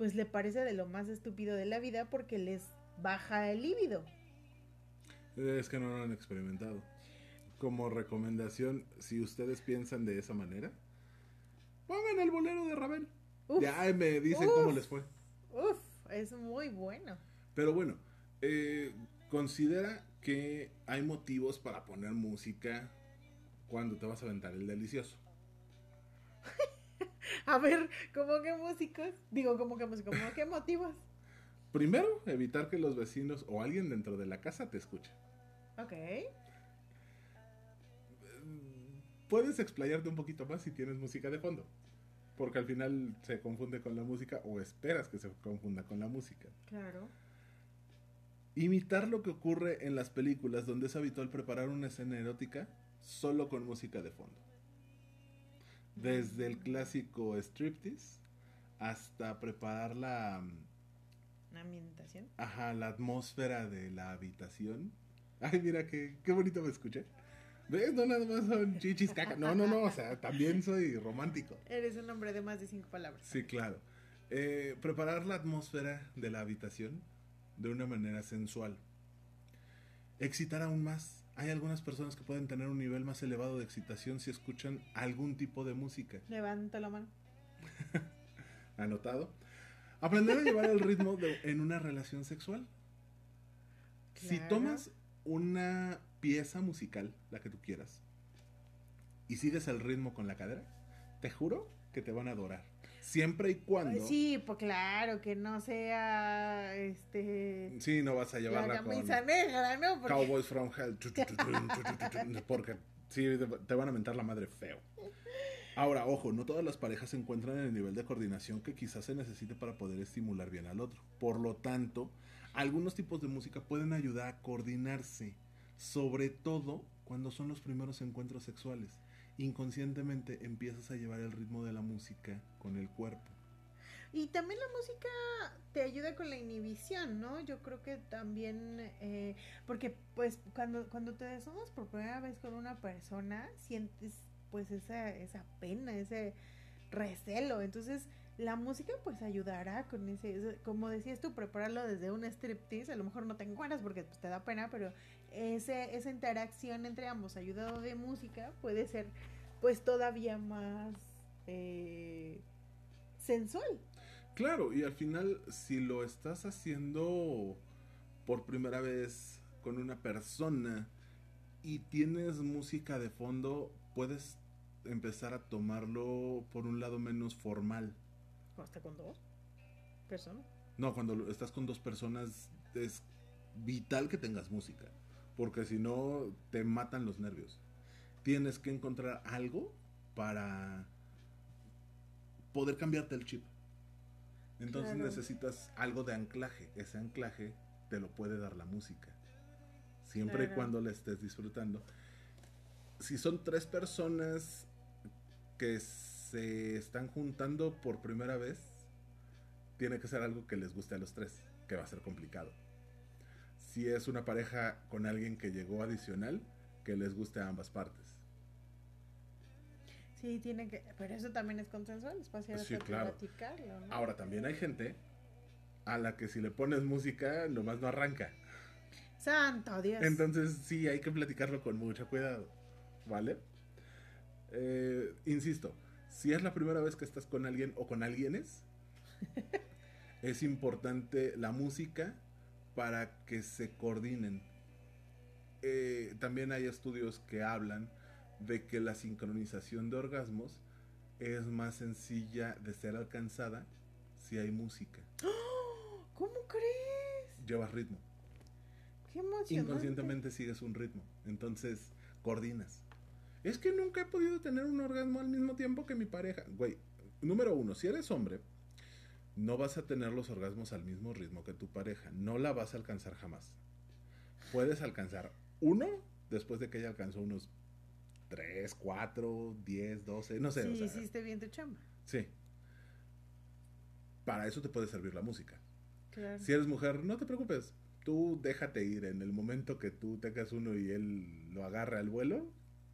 pues le parece de lo más estúpido de la vida porque les baja el líbido. Es que no lo han experimentado. Como recomendación, si ustedes piensan de esa manera, pongan el bolero de Ravel. Uf, Ya me dicen cómo les fue. uf, es muy bueno. Pero bueno, eh, considera que hay motivos para poner música cuando te vas a aventar el delicioso. A ver, ¿cómo que músicos? Digo, ¿cómo que músicos? ¿Cómo que motivos? Primero, evitar que los vecinos o alguien dentro de la casa te escuche. Ok. Puedes explayarte un poquito más si tienes música de fondo. Porque al final se confunde con la música o esperas que se confunda con la música. Claro. Imitar lo que ocurre en las películas donde es habitual preparar una escena erótica solo con música de fondo. Desde el clásico striptease hasta preparar la, ¿Una ambientación? ajá, la atmósfera de la habitación. Ay, mira qué, qué bonito me escuché. ¿Ves? No nada más son chichis, caca. No, no, no, o sea, también soy romántico. Eres un hombre de más de cinco palabras. Sí, claro. Eh, preparar la atmósfera de la habitación de una manera sensual. Excitar aún más. Hay algunas personas que pueden tener un nivel más elevado de excitación si escuchan algún tipo de música. Levanta la mano. Anotado. Aprender a llevar el ritmo de- en una relación sexual. Si tomas una pieza musical, la que tú quieras, y sigues el ritmo con la cadera, te juro que te van a adorar. Siempre y cuando... Sí, pues claro, que no sea este Sí, no vas a la llevarla con camisa negra, ¿no? Porque- Cowboys from Hell. Porque sí, te van a mentar la madre feo. Ahora, ojo, no todas las parejas se encuentran en el nivel de coordinación que quizás se necesite para poder estimular bien al otro. Por lo tanto, algunos tipos de música pueden ayudar a coordinarse, sobre todo cuando son los primeros encuentros sexuales. Inconscientemente empiezas a llevar el ritmo de la música con el cuerpo. Y también la música te ayuda con la inhibición, ¿no? Yo creo que también, eh, porque pues cuando, cuando te desnudas por primera vez con una persona, sientes pues esa, esa pena, ese recelo. Entonces la música pues ayudará con ese, como decías tú, prepararlo desde un striptease, a lo mejor no te encuentras porque pues, te da pena, pero ese, esa interacción entre ambos ayudado de música puede ser pues todavía más eh, sensual. Claro, y al final, si lo estás haciendo por primera vez con una persona y tienes música de fondo, puedes empezar a tomarlo por un lado menos formal. Hasta con dos personas. No, cuando estás con dos personas es vital que tengas música, porque si no te matan los nervios. Tienes que encontrar algo para poder cambiarte el chip. Entonces Claro. necesitas algo de anclaje. Ese anclaje te lo puede dar la música. Siempre y cuando la estés disfrutando. Si son tres personas que se están juntando por primera vez, tiene que ser algo que les guste a los tres, que va a ser complicado. Si es una pareja con alguien que llegó adicional, que les guste a ambas partes. Sí, tiene que. Pero eso también es consensual, es para Sí, claro. platicarlo, ¿no? Ahora, también hay gente a la que si le pones música, nomás no arranca. Santo Dios. Entonces sí, hay que platicarlo con mucho cuidado, ¿vale? Eh, insisto, si es la primera vez que estás con alguien o con alguienes, es importante la música para que se coordinen. Eh, también hay estudios que hablan de que la sincronización de orgasmos es más sencilla de ser alcanzada si hay música. ¿Cómo crees? Llevas ritmo. Qué. Inconscientemente sigues un ritmo. Entonces, coordinas. Es que nunca he podido tener un orgasmo al mismo tiempo que mi pareja. Güey, número uno, si eres hombre, no vas a tener los orgasmos al mismo ritmo que tu pareja. No la vas a alcanzar jamás. Puedes alcanzar uno después de que ella alcanzó unos 3, 4, 10, 12, no sé. Sí, o sea, hiciste bien tu chamba. sí. Para eso te puede servir la música. Claro. Si eres mujer, no te preocupes. Tú déjate ir. En el momento que tú tengas uno y él lo agarre al vuelo,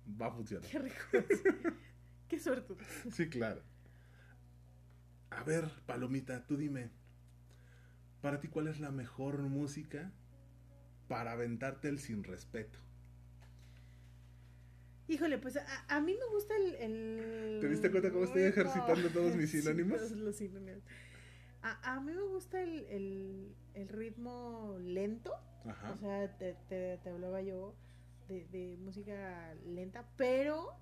va a funcionar. Qué rico. Qué suerte. Sí, claro. A ver, Palomita, tú dime. Para ti, ¿cuál es la mejor música para aventarte el sin respeto? Híjole, pues a, a mí me gusta el, el- ¿Te diste cuenta cómo estoy ejercitando todos mis Sí, sinónimos? todos los sinónimos. A, a mí me gusta el, el, el ritmo lento. Ajá. O sea, te, te, te hablaba yo de, de música lenta, pero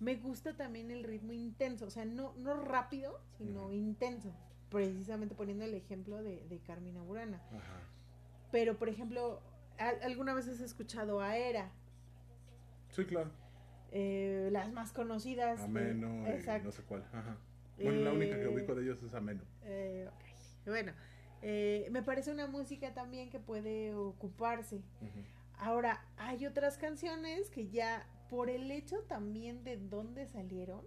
me gusta también el ritmo intenso. O sea, no, no rápido, sino intenso. Precisamente poniendo el ejemplo de, de Carmina Burana. Ajá. Pero, por ejemplo, ¿al- ¿alguna vez has escuchado a Era? Sí, claro. Eh, las más conocidas. Ameno y exacto. no sé cuál. Ajá. Bueno, la única que Eh, ubico de ellos es Ameno. Eh, ok. Bueno, eh, me parece una música también que puede ocuparse. Ahora, hay otras canciones que ya, por el hecho también de dónde salieron,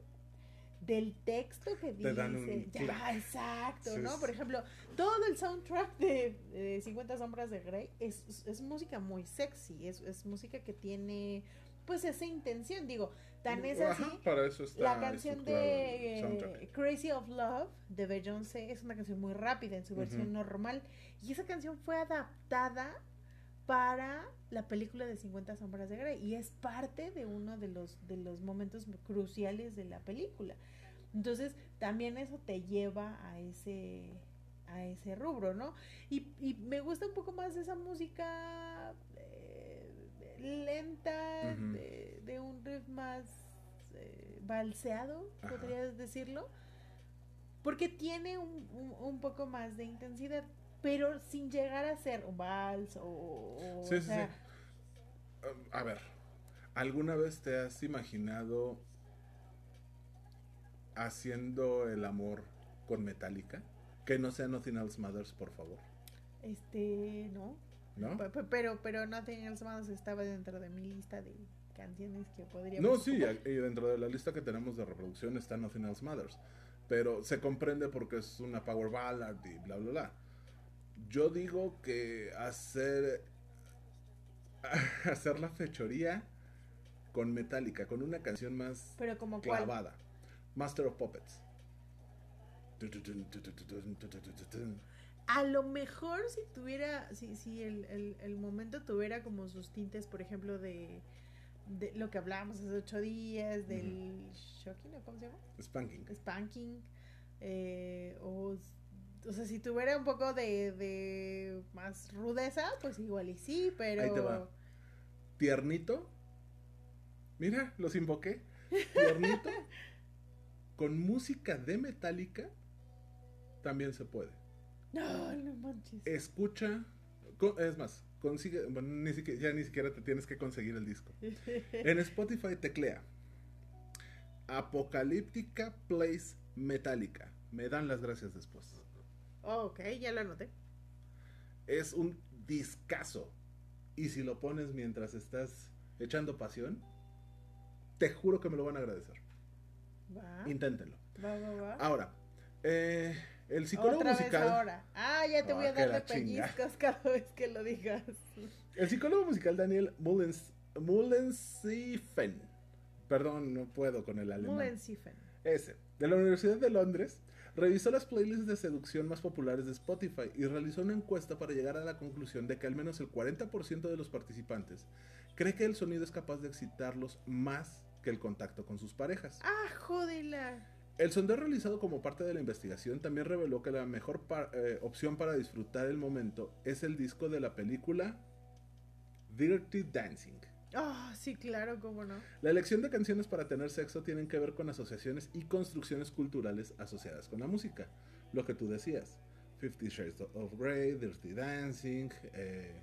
del texto que dice, Te dan un ya, exacto, Sí, ¿no? Por ejemplo, todo el soundtrack de, de 50 sombras de Grey es, es- música muy sexy, es, es música que tiene, pues, esa intención, digo, tan es así. Ajá, para eso está La canción de eh, Crazy of Love de Beyoncé es una canción muy rápida en su versión normal y esa canción fue adaptada para la película de 50 sombras de Grey y es parte de uno de los de los momentos cruciales de la película. Entonces, también eso te lleva a ese a ese rubro, ¿no? Y, y me gusta un poco más esa música eh, lenta, de, de un riff más eh, balseado, podrías decirlo, porque tiene un, un, un poco más de intensidad, pero sin llegar a ser un vals o, o, Sí, o sí, sea, sí. Um, A ver, ¿alguna vez te has imaginado haciendo el amor con Metallica? Que no sea Nothing Else Matters, por favor. este, no, ¿No? Pe- pe- pero, pero Nothing Else Matters estaba dentro de mi lista de canciones que podría No, sí, y dentro de la lista que tenemos de reproducción está Nothing Else Matters. Pero se comprende porque es una power ballad y bla, bla, bla. Yo digo que hacer, hacer la fechoría con Metallica, con una canción más Pero como cuál. clavada. Master of Puppets. A lo mejor si tuviera, si, si el, el, el momento tuviera como sus tintes, por ejemplo, de, de lo que hablábamos hace ocho días, del shocking, ¿o ¿cómo se llama? Spanking. Spanking, eh, o, o sea, si tuviera un poco de, de más rudeza, pues igual y sí, pero... Ahí te va. Tiernito. Mira, los invoqué. Tiernito. con música de Metallica también se puede. No, no manches. Escucha. Es más, consigue. Bueno, ni siquiera, ya ni siquiera te tienes que conseguir el disco. En Spotify teclea Apocalíptica Place Metallica. Me dan las gracias después. Oh, ok, ya lo anoté. Es un discazo. Y si lo pones mientras estás echando pasión, te juro que me lo van a agradecer. Va, Inténtenlo. va, va, va. Ahora, eh, el psicólogo Otra musical. vez ahora. Ah, ya te Ah, voy a que dar de pellizcos cada vez que lo digas. El psicólogo musical Daniel Mullens, Mullensiefen. Perdón, no puedo con el alemán. Mullensiefen. Ese, de la Universidad de Londres, revisó las playlists de seducción más populares de Spotify y realizó una encuesta para llegar a la conclusión de que al menos el 40% de los participantes cree que el sonido es capaz de excitarlos más que el contacto con sus parejas. Ah, jodela. El sondeo realizado como parte de la investigación también reveló que la mejor pa- eh, opción para disfrutar el momento es el disco de la película Dirty Dancing. Ah, sí, claro, cómo no. La elección de canciones para tener sexo tienen que ver con asociaciones y construcciones culturales asociadas con la música. Lo que tú decías. Fifty Shades of Grey, Dirty Dancing, eh,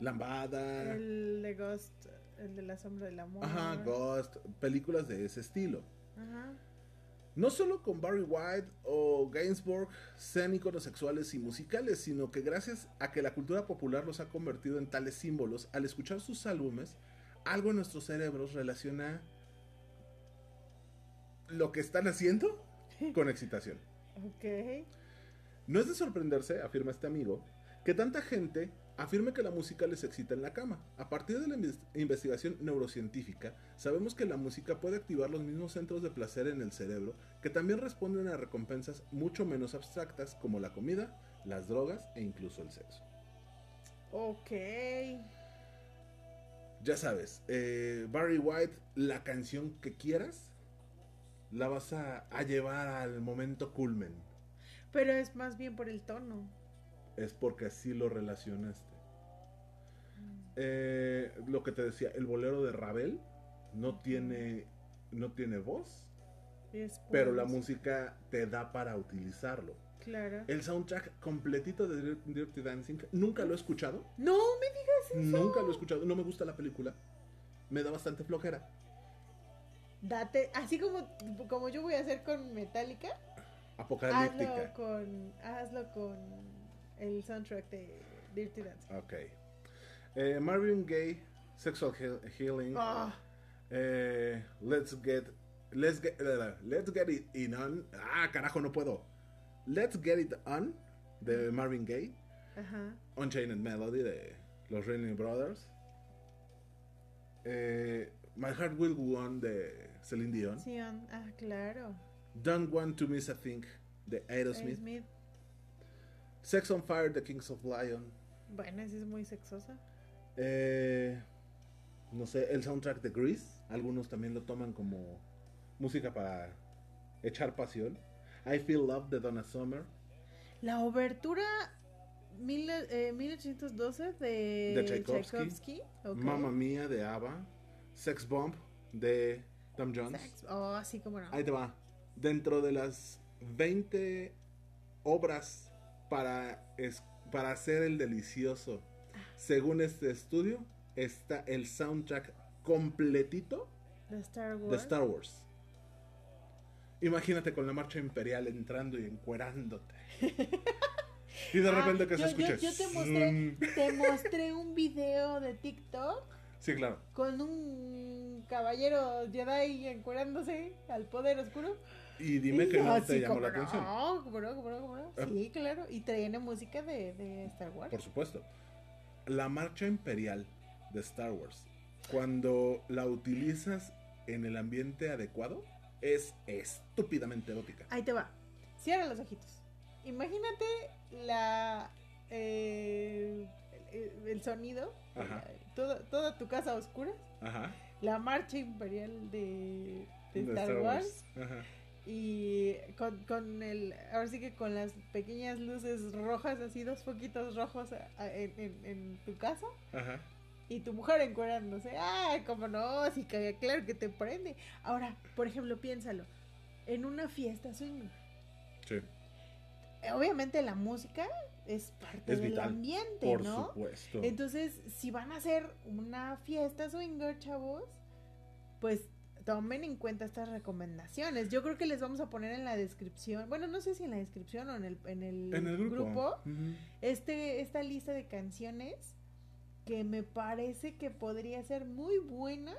Lambada, El de Ghost, el de la sombra del amor. ajá, Ghost, películas de ese estilo. Ajá. No solo con Barry White o Gainsbourg sean íconos sexuales y musicales, sino que gracias a que la cultura popular los ha convertido en tales símbolos, al escuchar sus álbumes, algo en nuestros cerebros relaciona lo que están haciendo con excitación. Ok. No es de sorprenderse, afirma este amigo, que tanta gente afirme que la música les excita en la cama. A partir de la inves- investigación neurocientífica, sabemos que la música puede activar los mismos centros de placer en el cerebro que también responden a recompensas mucho menos abstractas como la comida, las drogas e incluso el sexo. Ok. Ya sabes, eh, Barry White, la canción que quieras, la vas a, a llevar al momento culmen. Pero es más bien por el tono. es porque así lo relacionaste. Eh, lo que te decía, el bolero de Ravel no tiene, no tiene voz, pero la música te da para utilizarlo. Claro. El soundtrack completito de Dir- Dirty Dancing, nunca lo he escuchado, No me digas eso. nunca lo he escuchado, no me gusta la película, me da bastante flojera. Date, así como, como yo voy a hacer con Metallica, hazlo Apocalíptica. con, hazlo con el soundtrack de Dirty Dancing. Ok. Eh, Marvin Gaye, Sexual Heal- Healing. Ah, Eh, let's get let's get let's get it in on. Ah, carajo, no puedo. Let's get it on de Marvin Gaye, ajá. Unchained Melody de los Ringling Brothers. Eh, My Heart Will Go On de Celine Dion. Ah, claro. Don't Want to Miss a Thing de Aerosmith. Smith. Sex on Fire de Kings of Lion. Bueno, esa es muy sexosa. Eh, no sé, el soundtrack de Grease. Algunos también lo toman como música para echar pasión. I Feel Love de Donna Summer. La obertura mil, eh, 1812 de, De Tchaikovsky. Tchaikovsky. ok. Mamma Mía de ABBA. Sex Bomb de Tom Jones. Sex- Oh, así como no. Ahí te va. Dentro de las 20 obras para, es- para hacer el delicioso, según este estudio, está el soundtrack completito De Star Wars. de Star Wars. Imagínate con la marcha imperial entrando y encuerándote. y de Ah, repente que se yo, escuche. yo- yo te mostré, te mostré un video de TikTok Sí, claro. con un caballero Jedi encuerándose al poder oscuro. Y dime Y que no te llamó la atención. No, no. Ah. Sí, claro. Y tiene música de, de Star Wars. Por supuesto. La marcha imperial de Star Wars, cuando la utilizas en el ambiente adecuado, es estúpidamente erótica. Ahí te va. Cierra los ojitos. Imagínate la eh, el, el sonido, Ajá. toda, toda tu casa a oscuras, Ajá. la marcha imperial de, de De Star, Wars, Ajá. y con, con el ahora sí que con las pequeñas luces rojas así dos foquitos rojos a- a- en, en- en tu casa Ajá. Y tu mujer encuerándose ah como no sí claro que te prende ahora por ejemplo piénsalo en una fiesta swinger Sí. obviamente la música es parte Es del vital, ambiente Por no supuesto. entonces si van a hacer una fiesta swinger chavos pues tomen en cuenta estas recomendaciones. Yo creo que les vamos a poner en la descripción, bueno, no sé si en la descripción o en el, en el, en el grupo. este, esta lista de canciones que me parece que podría ser muy buena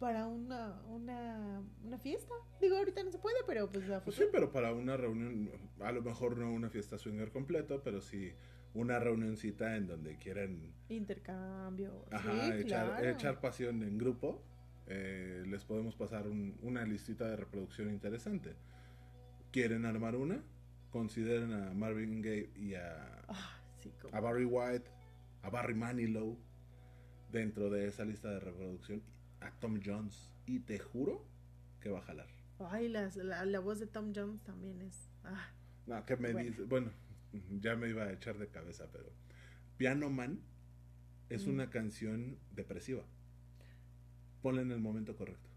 para una, una, una fiesta. Digo, ahorita no se puede, pero pues a Pues futuro. sí, pero para una reunión, a lo mejor no una fiesta swinger completo, pero sí una reunioncita en donde quieran Intercambio. ajá, sí, echar, claro. echar pasión en grupo. eh, les podemos pasar un- una listita de reproducción interesante. ¿Quieren armar una? consideren a Marvin Gaye y a, Ah, sí, como- a Barry White, a Barry Manilow dentro de esa lista de reproducción, a Tom Jones. Y te juro que va a jalar. Ay, las- la, la voz de Tom Jones también es. Ah, No, que me Bueno. dice, bueno, ya me iba a echar de cabeza, pero Piano Man es Mm. una canción depresiva. Ponla en el momento correcto.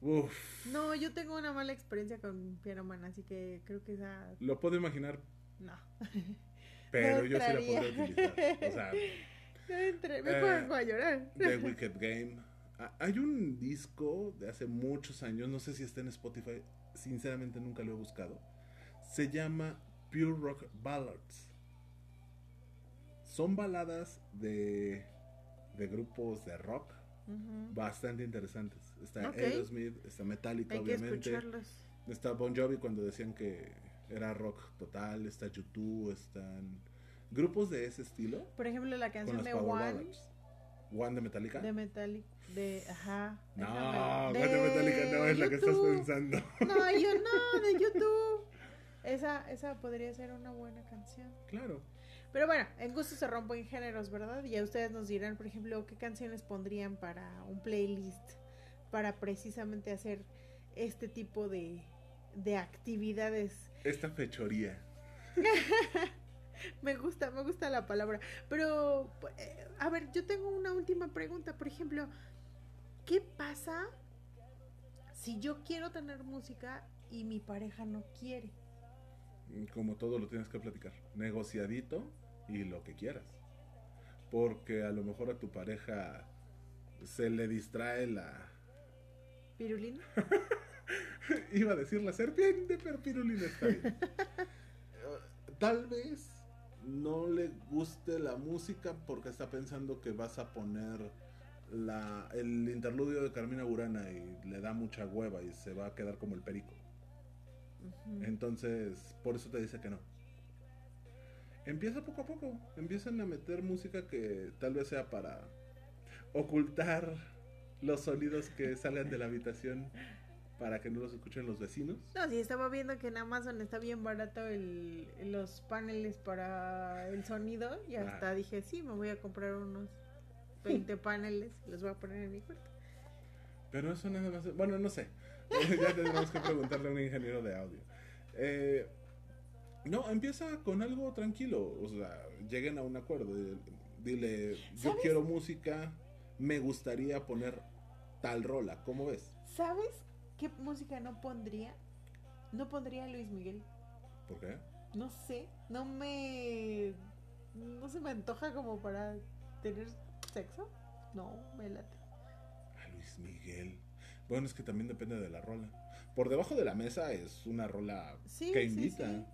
Uf, No, yo tengo una mala experiencia con Piano Man, así que creo que esa. lo puedo imaginar, No. pero yo sí la podría utilizar. O sea, No entré, me Eh, a llorar. The Wicked Game. Ah, Hay un disco de hace muchos años, no sé si está en Spotify, sinceramente nunca lo he buscado. Se llama Pure Rock Ballads. Son baladas de, de grupos de rock bastante interesantes. Está. Aerosmith, está Metallica, Hay que obviamente. escucharlos. Está Bon Jovi cuando decían que era rock total. Está YouTube, están grupos de ese estilo Por ejemplo, la canción de Power One Ballads. One de Metallica. de Metallic, de. Ajá. No, One de Metallica no es la que estás pensando. No, yo no, de YouTube. Esa, esa podría ser una buena canción. Claro. Pero bueno, en gusto se rompen géneros, ¿verdad? Y a ustedes nos dirán, por ejemplo, qué canciones pondrían para un playlist para precisamente hacer este tipo de, de actividades. Esta fechoría. Me gusta, me gusta la palabra. Pero, eh, a ver, yo tengo una última pregunta. Por ejemplo, ¿qué pasa si yo quiero tener música y mi pareja no quiere? Como todo lo tienes que platicar. Negociadito y lo que quieras. Porque a lo mejor a tu pareja se le distrae la... ¿Pirulina? Iba a decir la serpiente, pero pirulina está bien. Tal vez no le guste la música porque está pensando que vas a poner la, el interludio de Carmina Burana y le da mucha hueva y se va a quedar como el perico. Entonces, por eso te dice que no. Empieza poco a poco. Empiezan a meter música que tal vez sea para ocultar los sonidos que salgan de la habitación para que no los escuchen los vecinos. No, sí, estaba viendo que en Amazon está bien barato el, los paneles para el sonido y hasta Ah. dije, sí, me voy a comprar unos 20 paneles y los voy a poner en mi cuarto. Pero eso nada más. Bueno, no sé. ya tendremos que preguntarle a un ingeniero de audio. Eh, no, empieza con algo tranquilo. O sea, lleguen a un acuerdo. Dile, yo ¿Sabes? quiero música, me gustaría poner tal rola. ¿Cómo ves? ¿Sabes qué música no pondría? No pondría a Luis Miguel. ¿Por qué? No sé, no me... No se me antoja como para tener sexo. No, me late. A Luis Miguel. Bueno, es que también depende de la rola. Por debajo de la mesa es una rola Sí, que sí, invita. sí.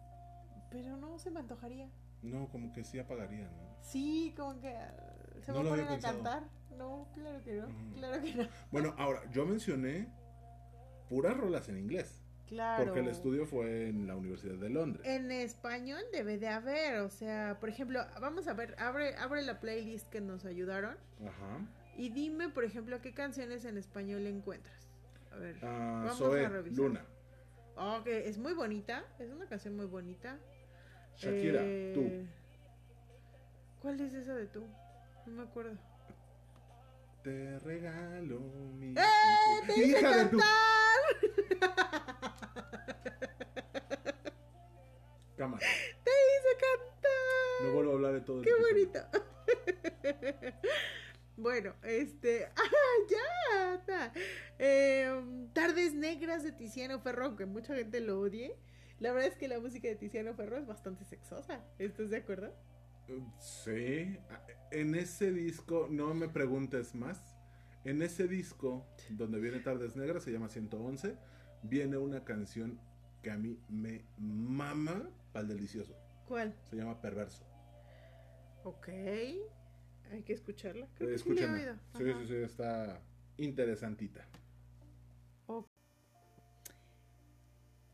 Pero no se me antojaría. No, como que sí apagaría, ¿no? Sí, como que ah, se No va a lo poner había a pensado. cantar. No, claro que no, Mm. claro que no. Bueno, ahora, yo mencioné puras rolas en inglés. Claro. Porque el estudio fue en la Universidad de Londres. En español debe de haber, o sea, por ejemplo, vamos a ver, abre, abre la playlist que nos ayudaron Ajá. y dime, por ejemplo, qué canciones en español encuentras. A ver, Ah, Vamos Zoe, a revisar. Luna. que es muy bonita, es una canción muy bonita. Shakira, Eh, tú. ¿Cuál es esa de tú? No me acuerdo. Te regalo mi. ¡Eh! ¡Te hice ¡Hija de tu! cantar! Cámara. ¡Te hice cantar! No vuelvo a hablar de todo ¡Qué bonito! bueno, este. ¡Ah, ya! Em, Tardes Negras de Tiziano Ferro, aunque mucha gente lo odie. La verdad es que la música de Tiziano Ferro es bastante sexosa. ¿Estás de acuerdo? Sí. En ese disco, no me preguntes más. En ese disco, donde viene Tardes Negras, se llama 111, viene una canción que a mí me mama pa'l delicioso. ¿Cuál? Se llama Perverso. Ok. Hay que escucharla. Creo que sí la he Escúchenla. oído. Sí, sí, sí, está interesantita.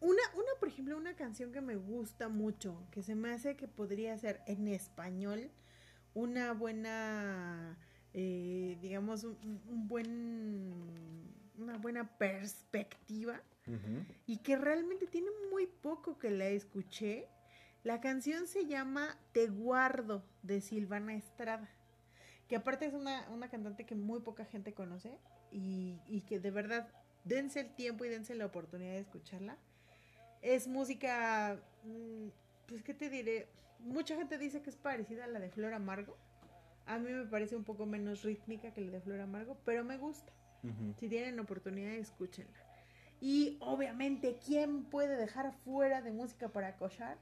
Una, una, por ejemplo, una canción que me gusta mucho, que se me hace que podría ser en español una buena, eh, digamos, un, un buen, una buena perspectiva y que realmente tiene muy poco que la escuché. La canción se llama Te guardo de Silvana Estrada, que aparte es una, una cantante que muy poca gente conoce y, y que de verdad dense el tiempo y dense la oportunidad de escucharla. Es música, mm, pues qué te diré, mucha gente dice que es parecida a la de Flor Amargo. A mí me parece un poco menos rítmica que la de Flor Amargo, pero me gusta. Si tienen oportunidad, escúchenla. Y obviamente, ¿quién puede dejar fuera de música para acochar?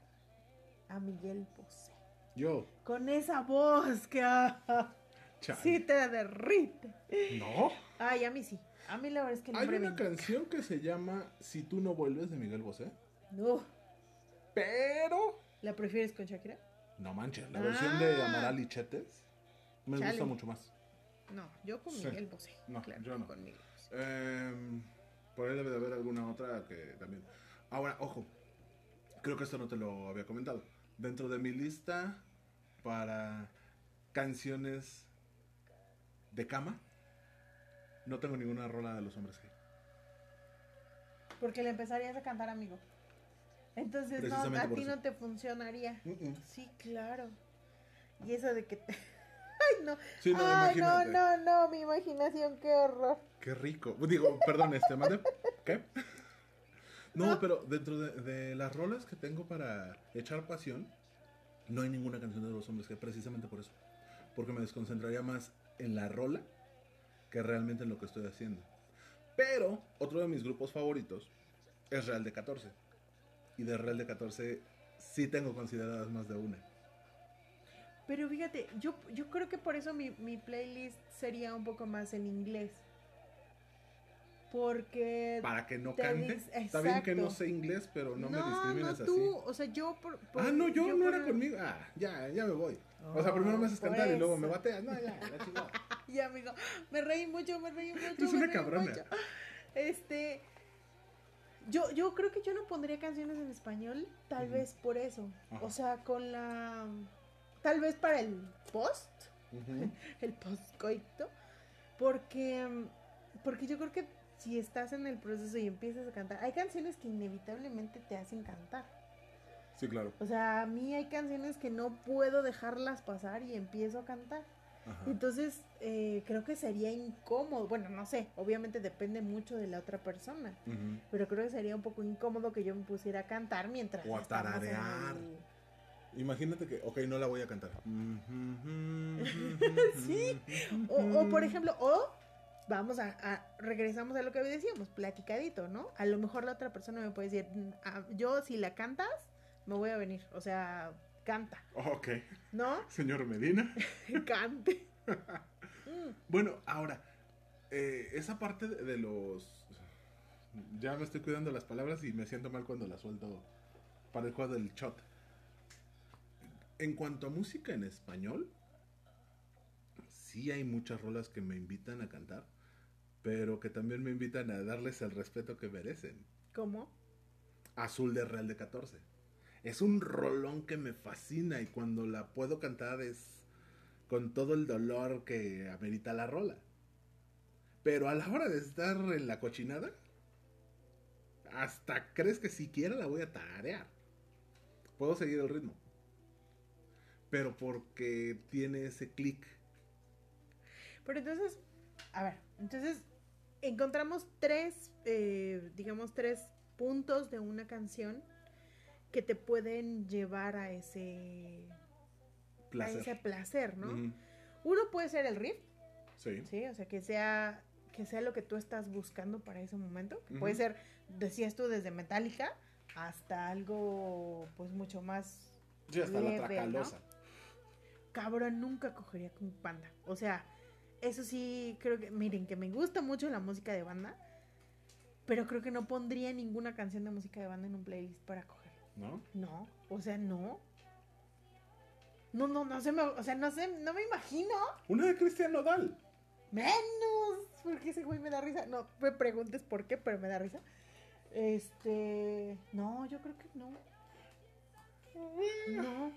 A Miguel Bosé. Yo. Con esa voz que ah, Chale. sí te derrite. No. Ay, a mí sí. A mí la verdad es que el Hay una canción que se llama Si tú no vuelves de Miguel Bosé. No. Pero. ¿La prefieres con Shakira? No manches, la versión de Ah. Amaral y Chetes me Chale. gusta mucho más. No, yo con Sí. Miguel Bosé. No, claro, yo no. con Miguel Bosé. Em, por ahí debe de haber alguna otra que también. Ahora, ojo. Creo que esto no te lo había comentado. Dentro de mi lista para canciones de cama, no tengo ninguna rola de los hombres G. Porque le empezarías a cantar, amigo. Entonces, no, a ti eso. no te funcionaría. Sí, claro. Y eso de que te... Ay, no. Sí, no, Ay, no, no, no, mi imaginación, qué horror. Qué rico. Digo, perdón, este, mande. ¿Qué? No, No. pero dentro de, de las rolas que tengo para echar pasión, no hay ninguna canción de los hombres que precisamente por eso. Porque me desconcentraría más en la rola que realmente en lo que estoy haciendo. Pero otro de mis grupos favoritos es Real de 14. Y de Real de 14 sí tengo consideradas más de una. Pero fíjate, yo, yo creo que por eso mi, mi playlist sería un poco más en inglés. Porque... Para que no Te cante. Está bien que no sé inglés, pero no, me no, discrimines no así. tú, o sea, yo por... por- Ah, no, yo, no por- era conmigo. Ah, ya, ya me voy. o sea, primero me haces por cantar y luego me eso. bateas. No, ya, la chingada. Ya, amigo, me reí mucho, me reí mucho. Eres me una reí cabrona. mucho. Este, yo, yo creo que yo no pondría canciones en español, tal vez por eso. O sea, con la, tal vez para el post, el postcoito, porque, porque yo creo que si estás en el proceso y empiezas a cantar, hay canciones que inevitablemente te hacen cantar. Sí, claro. O sea, a mí hay canciones que no puedo dejarlas pasar y empiezo a cantar. Ajá. Entonces, eh, creo que sería incómodo. Bueno, no sé, obviamente depende mucho de la otra persona. Pero creo que sería un poco incómodo que yo me pusiera a cantar mientras. O a tararear. el- Imagínate que, ok, no la voy a cantar. Sí. O, o, por ejemplo, o vamos a, a- regresamos a lo que decíamos, platicadito, ¿no? A lo mejor la otra persona me puede decir, "Mm, ah, yo si la cantas, me voy a venir. O sea, canta, Ok, ¿no? señor Medina. Cante. Bueno, ahora, eh, esa parte de, de los... Ya me estoy cuidando las palabras y me siento mal cuando las suelto para el juego del shot. En cuanto a música en español, sí hay muchas rolas que me invitan a cantar, pero que también me invitan a darles el respeto que merecen. ¿Cómo? Azul de Real de 14. Es un rolón que me fascina y cuando la puedo cantar es con todo el dolor que amerita la rola. Pero a la hora de estar en la cochinada, hasta crees que siquiera la voy a tararear. Puedo seguir el ritmo. Pero porque tiene ese clic. Pero entonces, a ver, entonces encontramos tres, eh, digamos, tres puntos de una canción que te pueden llevar a ese, a Placer. ese placer, ¿no? Ujú. Uno puede ser el riff, Sí. ¿sí? O sea, que sea, que sea lo que tú estás buscando para ese momento. que Puede Ujú. ser, decías tú, desde Metallica hasta algo, pues, mucho más Sí, hasta la leve, ¿no? tracalosa. cabrón nunca cogería con banda. O sea, eso sí, creo que, miren, que me gusta mucho la música de banda, pero creo que no pondría ninguna canción de música de banda en un playlist para coger. ¿No? No, o sea, no. No, no, no se me, o sea, no sé, no me imagino. Una de Cristian Nodal. Menos, porque ese güey me da risa. No me preguntes por qué, pero me da risa. Este, no, yo creo que no. No.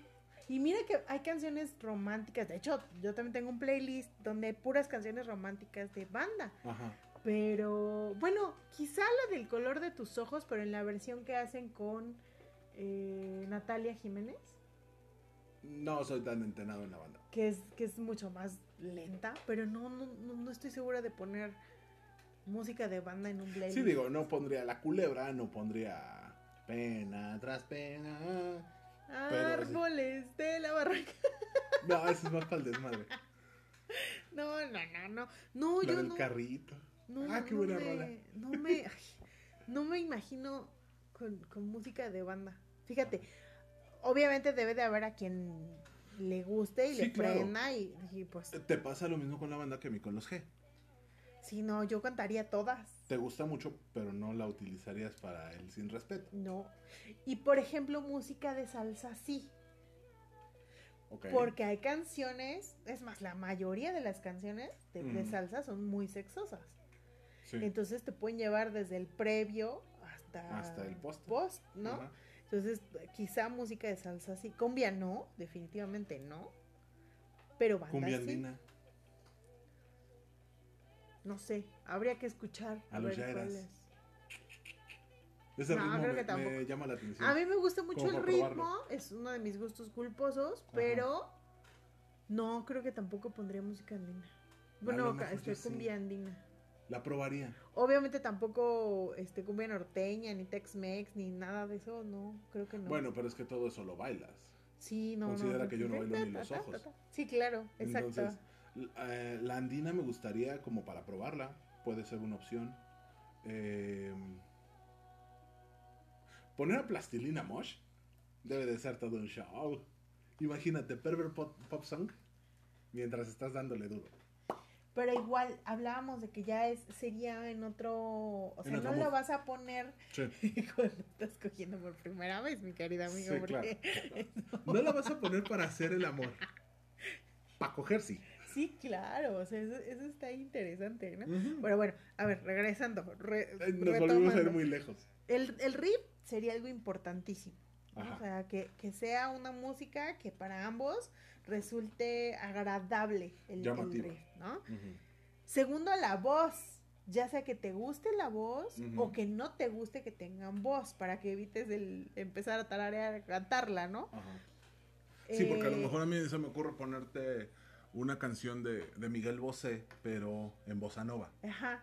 Y mira que hay canciones románticas. De hecho, yo también tengo un playlist donde hay puras canciones románticas de banda. Ajá. Pero bueno, quizá la del color de tus ojos, pero en la versión que hacen con eh, Natalia Jiménez, No soy tan entenado en la banda. que es, que es mucho más lenta, pero no, no, no, no estoy segura de poner música de banda en un playlist. Sí, digo, no pondría la culebra, no pondría pena tras pena. Árboles de la barranca. No, eso es más para el desmadre. No, no, no, no. No, La yo del no. carrito. No, Ah, no, qué no buena me, rola. No me, ay, no me imagino con, con música de banda. Fíjate, obviamente debe de haber a quien le guste y Sí, le claro. prenda y, y pues, Te pasa lo mismo con la banda que a mí con los G. si no, yo cantaría todas. Te gusta mucho, pero no la utilizarías para el sin respeto. No. Y por ejemplo, música de salsa sí. Ok. Porque hay canciones, es más, la mayoría de las canciones de, de Mm. salsa son muy sexosas. Sí. Entonces te pueden llevar desde el previo hasta, Hasta el post. post, ¿no? Entonces, quizá música de salsa sí. Cumbia no, definitivamente no. Pero banda Cumbia sí. andina. No sé, habría que escuchar. A los ver cuál es. Ese No, ritmo creo que me llama la atención. A mí me gusta mucho el ritmo, probarlo. es uno de mis gustos culposos, pero no creo que tampoco pondría música andina. Bueno, mejor este, sí. cumbia andina. La probaría. Obviamente tampoco este cumbia norteña, ni Tex-Mex, ni nada de eso, no, creo que no. Bueno, pero es que todo eso lo bailas. sí, no, considera no. que yo no bailo ni los ojos. Sí, claro, exacto. Entonces, eh, la andina me gustaría como para probarla. Puede ser una opción. Eh, poner a plastilina Mosh debe de ser todo un show. Imagínate, pervert pop, pop song mientras estás dándole duro. Pero igual hablábamos de que ya es sería en otro, o sea, no lo vas a poner Sí. cuando estás cogiendo por primera vez, mi querida amiga, Sí, porque No la vas a poner para hacer el amor. Para coger, sí. sí, claro, o sea, eso, eso está interesante, ¿no? Ujú. Pero bueno, a ver, regresando, re- Eh, Nos volvimos a ir muy lejos. El, el riff sería algo importantísimo. ¿no? O sea, que, que sea una música que para ambos resulte agradable el, el riff, ¿no? Segundo, la voz. Ya sea que te guste la voz o que no te guste que tengan voz para que evites el empezar a tararear, a cantarla, ¿no? Ajá. Sí, porque a lo Eh, mejor a mí se me ocurre ponerte una canción de, de Miguel Bosé, pero en bossa nova. Ajá,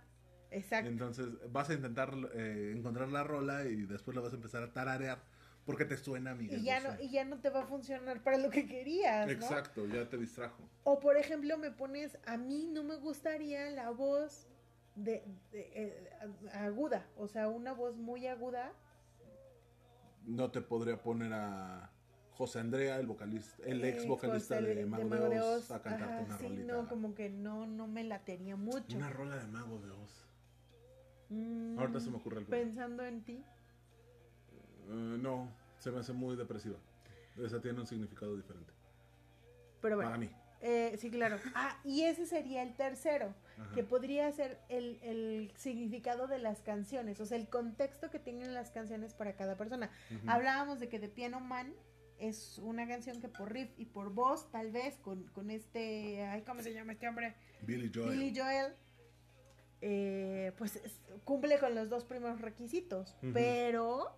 exacto. Entonces vas a intentar eh, encontrar la rola y después la vas a empezar a tararear porque te suena a Miguel Y ya, no, y ya no te va a funcionar para lo que querías, ¿no? Exacto, ya te distrajo. O por ejemplo me pones, a mí no me gustaría la voz de, de, eh, aguda, o sea, una voz muy aguda. No te podría poner a José Andrea, el vocalista, el ex vocalista José de Mago de Oz, a cantarte Ajá, una sí, rolita. no, como que no, no me latería mucho. Una rola de Mago de Oz. Mm, Ahorita se me ocurre alguna. Pensando en ti. Eh, no, se me hace muy depresiva. Esa tiene un significado diferente. Pero bueno, Para mí. eh, sí, claro. Ah, y ese sería el tercero, Ajá. que podría ser el, el significado de las canciones, o sea, el contexto que tienen las canciones para cada persona. Hablábamos de que The Piano Man es una canción que por riff y por voz, tal vez, con, con este, ay, ¿cómo se llama este hombre? Billy Joel. Billy Joel, eh, pues es- cumple con los dos primeros requisitos, pero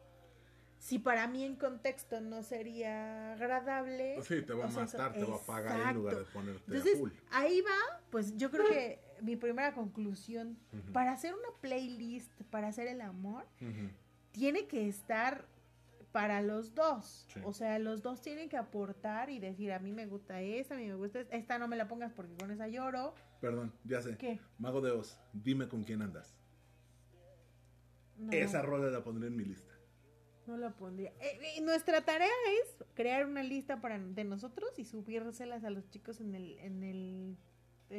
si para mí en contexto no sería agradable. Sí, te va a matar, te va a en lugar de ponerte Entonces, a full. ahí va, pues yo creo que mi primera conclusión, para hacer una playlist, para hacer el amor, tiene que estar para los dos. Sí. O sea, los dos tienen que aportar y decir, a mí me gusta esta, a mí me gusta esta, esta no me la pongas porque con esa lloro. Perdón, ya sé. ¿Qué? Mago de Oz, dime con quién andas. No, Esa rola la pondré en mi lista. No la pondría. Eh, eh, nuestra tarea es crear una lista para de nosotros y subírselas a los chicos en el, en el,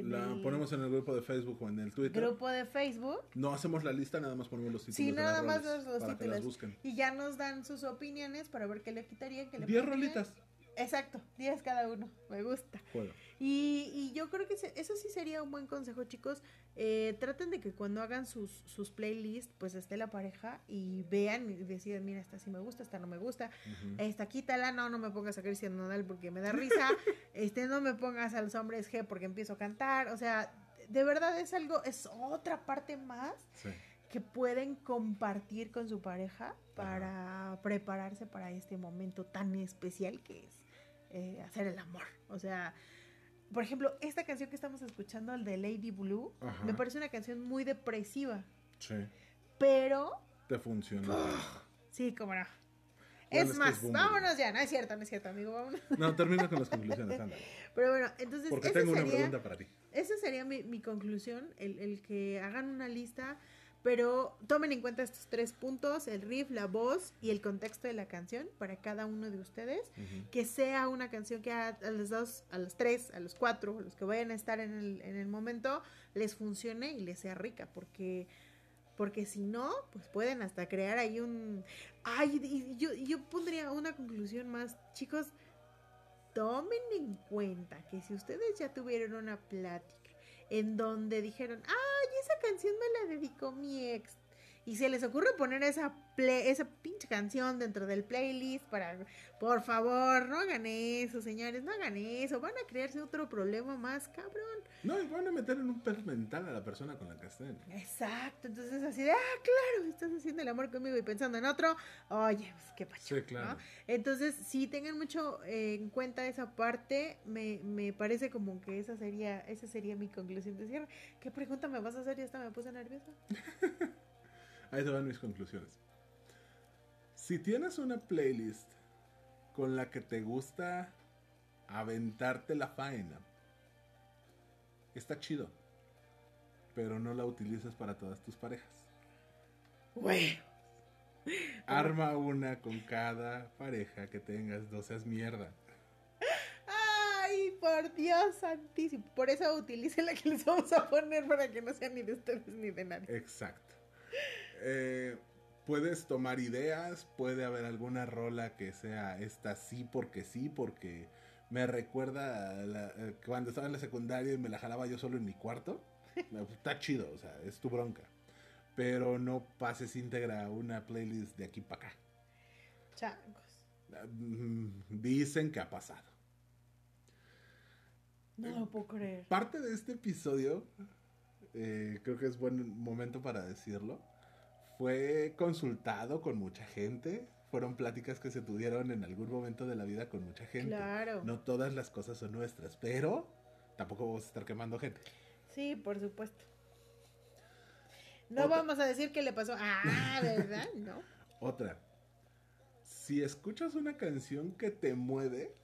La el ponemos en el grupo de Facebook o en el Twitter. grupo de Facebook. No hacemos la lista, nada más ponemos los títulos. Sí, de las nada más los, los para que las títulos. busquen. Y ya nos dan sus opiniones para ver qué le quitarían, qué le 10 pondrían. rolitas. Exacto, 10 cada uno. Me gusta. Y, y yo creo que eso sí sería un buen consejo, chicos. Eh, traten de que cuando hagan sus, sus playlists, pues esté la pareja y vean y decidan, mira, esta sí me gusta, esta no me gusta, Ujú. esta quítala, no, no me pongas a Cristian Nodal porque me da risa, este no me pongas a los hombres G porque empiezo a cantar, o sea, de verdad es algo, es otra parte más Sí. que pueden compartir con su pareja para prepararse para este momento tan especial que es eh, hacer el amor. O sea, por ejemplo, esta canción que estamos escuchando, el de Lady Blue, Ajá. me parece una canción muy depresiva, Sí. pero Te funciona. sí, como no. Es más, vámonos ya, no es cierto, no es cierto, amigo, vámonos. No, termina con las conclusiones, ándale. Pero bueno, entonces Porque tengo una pregunta para ti. Esa sería mi, mi conclusión, el, el que hagan una lista, pero tomen en cuenta estos tres puntos, el riff, la voz y el contexto de la canción para cada uno de ustedes, Ujú. que sea una canción que a, a los dos, a los tres, a los cuatro, a los que vayan a estar en el, en el momento, les funcione y les sea rica, porque porque si no, pues pueden hasta crear ahí un... Ay, y yo, yo pondría una conclusión más, chicos, tomen en cuenta que si ustedes ya tuvieron una plática en donde dijeron, ay, esa canción me la dedicó mi ex, y se les ocurre poner esa play- esa pinche canción dentro del playlist para, por favor, no hagan eso, señores, no hagan eso, van a crearse otro problema más, cabrón. No, y van a meter en un pedo mental a la persona con la que estén. Exacto, entonces así de, ah, claro, estás haciendo el amor conmigo y pensando en otro, oye, pues qué pacho, Sí, claro. ¿no? Entonces, sí, tengan mucho eh, en cuenta esa parte, me, me parece como que esa sería, esa sería mi conclusión de cierre. ¿Qué pregunta me vas a hacer? Ya hasta me puse nerviosa. Ahí te van mis conclusiones. Si tienes una playlist con la que te gusta aventarte la faena, está chido. Pero no la utilices para todas tus parejas. Güey. Arma una con cada pareja que tengas, no seas mierda. Ay, por Dios santísimo. Por eso utilicen la que les vamos a poner para que no sea ni de ustedes ni de nadie. Exacto. Eh, puedes tomar ideas, puede haber alguna rola que sea esta sí porque sí, porque me recuerda a la- cuando estaba en la secundaria y me la jalaba yo solo en mi cuarto. Está chido, o sea, es tu bronca. Pero no pases íntegra una playlist de aquí para acá. Changos. Mm, Dicen que ha pasado. No lo puedo creer. Parte de este episodio, eh, creo que es buen momento para decirlo, fue consultado con mucha gente. Fueron pláticas que se tuvieron en algún momento de la vida con mucha gente. Claro. No todas las cosas son nuestras, pero tampoco vamos a estar quemando gente. Sí, por supuesto. No Otra. vamos a decir qué le pasó. Ah, ¿verdad? No. Otra, si escuchas una canción que te mueve,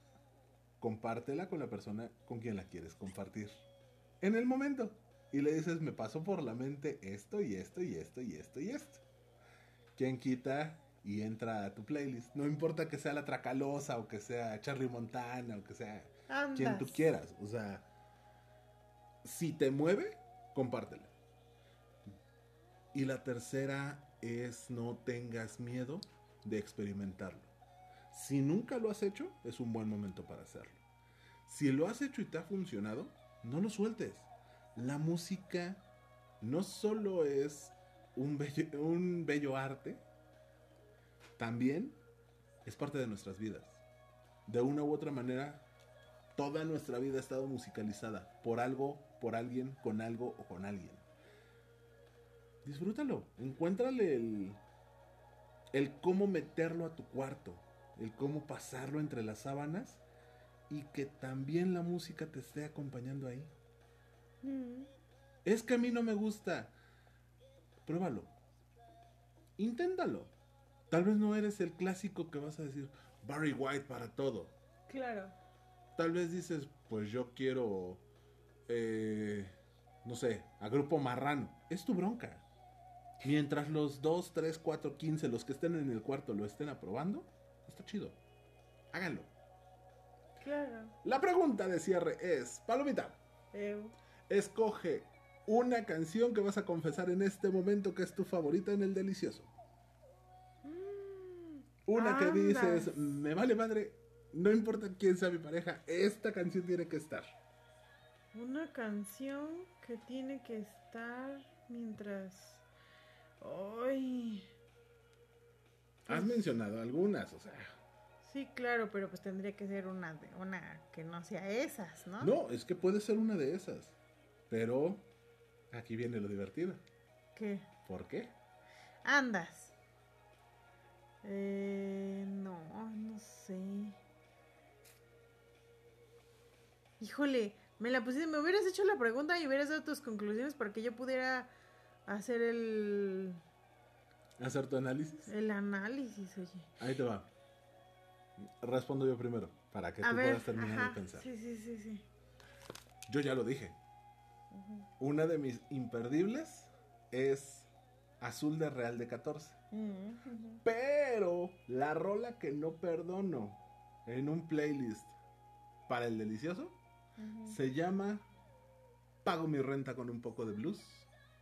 compártela con la persona con quien la quieres compartir. En el momento. Y le dices, me pasó por la mente esto y esto y esto y esto y esto. ¿Quién quita y entra a tu playlist? No importa que sea la Tracalosa o que sea Charlie Montana o que sea quien tú quieras. O sea, si te mueve, compártela. Y la tercera es no tengas miedo de experimentarlo. Si nunca lo has hecho, es un buen momento para hacerlo. Si lo has hecho y te ha funcionado, no lo sueltes. La música no solo es un bello, un bello arte, también es parte de nuestras vidas. De una u otra manera, toda nuestra vida ha estado musicalizada por algo, por alguien, con algo o con alguien. Disfrútalo, encuéntrale el, el cómo meterlo a tu cuarto, el cómo pasarlo entre las sábanas y que también la música te esté acompañando ahí. Mm. Es que a mí no me gusta. Pruébalo. Inténtalo. Tal vez no eres el clásico que vas a decir Barry White para todo. Claro. Tal vez dices, pues yo quiero, eh, no sé, a Grupo Marrano. Es tu bronca. Mientras los 2, 3, 4, 15, los que estén en el cuarto lo estén aprobando, está chido. Háganlo. Claro. La pregunta de cierre es, Palomita, escoge una canción que vas a confesar en este momento que es tu favorita en el delicioso. mm, Una que dices, me vale madre, no importa quién sea mi pareja, esta canción tiene que estar. Una canción que tiene que estar mientras. Ay. Has mencionado algunas, o sea. Sí, claro, pero pues tendría que ser una de una que no sea esas, ¿no? No, es que puede ser una de esas. Pero Aquí viene lo divertido. ¿Qué? ¿Por qué? Andas. Eh, no, no sé. Híjole, me la pusiste, me hubieras hecho la pregunta y hubieras dado tus conclusiones para que yo pudiera hacer el, ¿Hacer tu análisis? el análisis, oye. Ahí te va. Respondo yo primero, para que A tú ver, puedas terminar ajá, de pensar. Sí, sí, sí, sí. Yo ya lo dije. Una de mis imperdibles es Azul de Real de 14. Mm. Pero la rola que no perdono en un playlist para el delicioso se llama Pago mi renta con un poco de blues,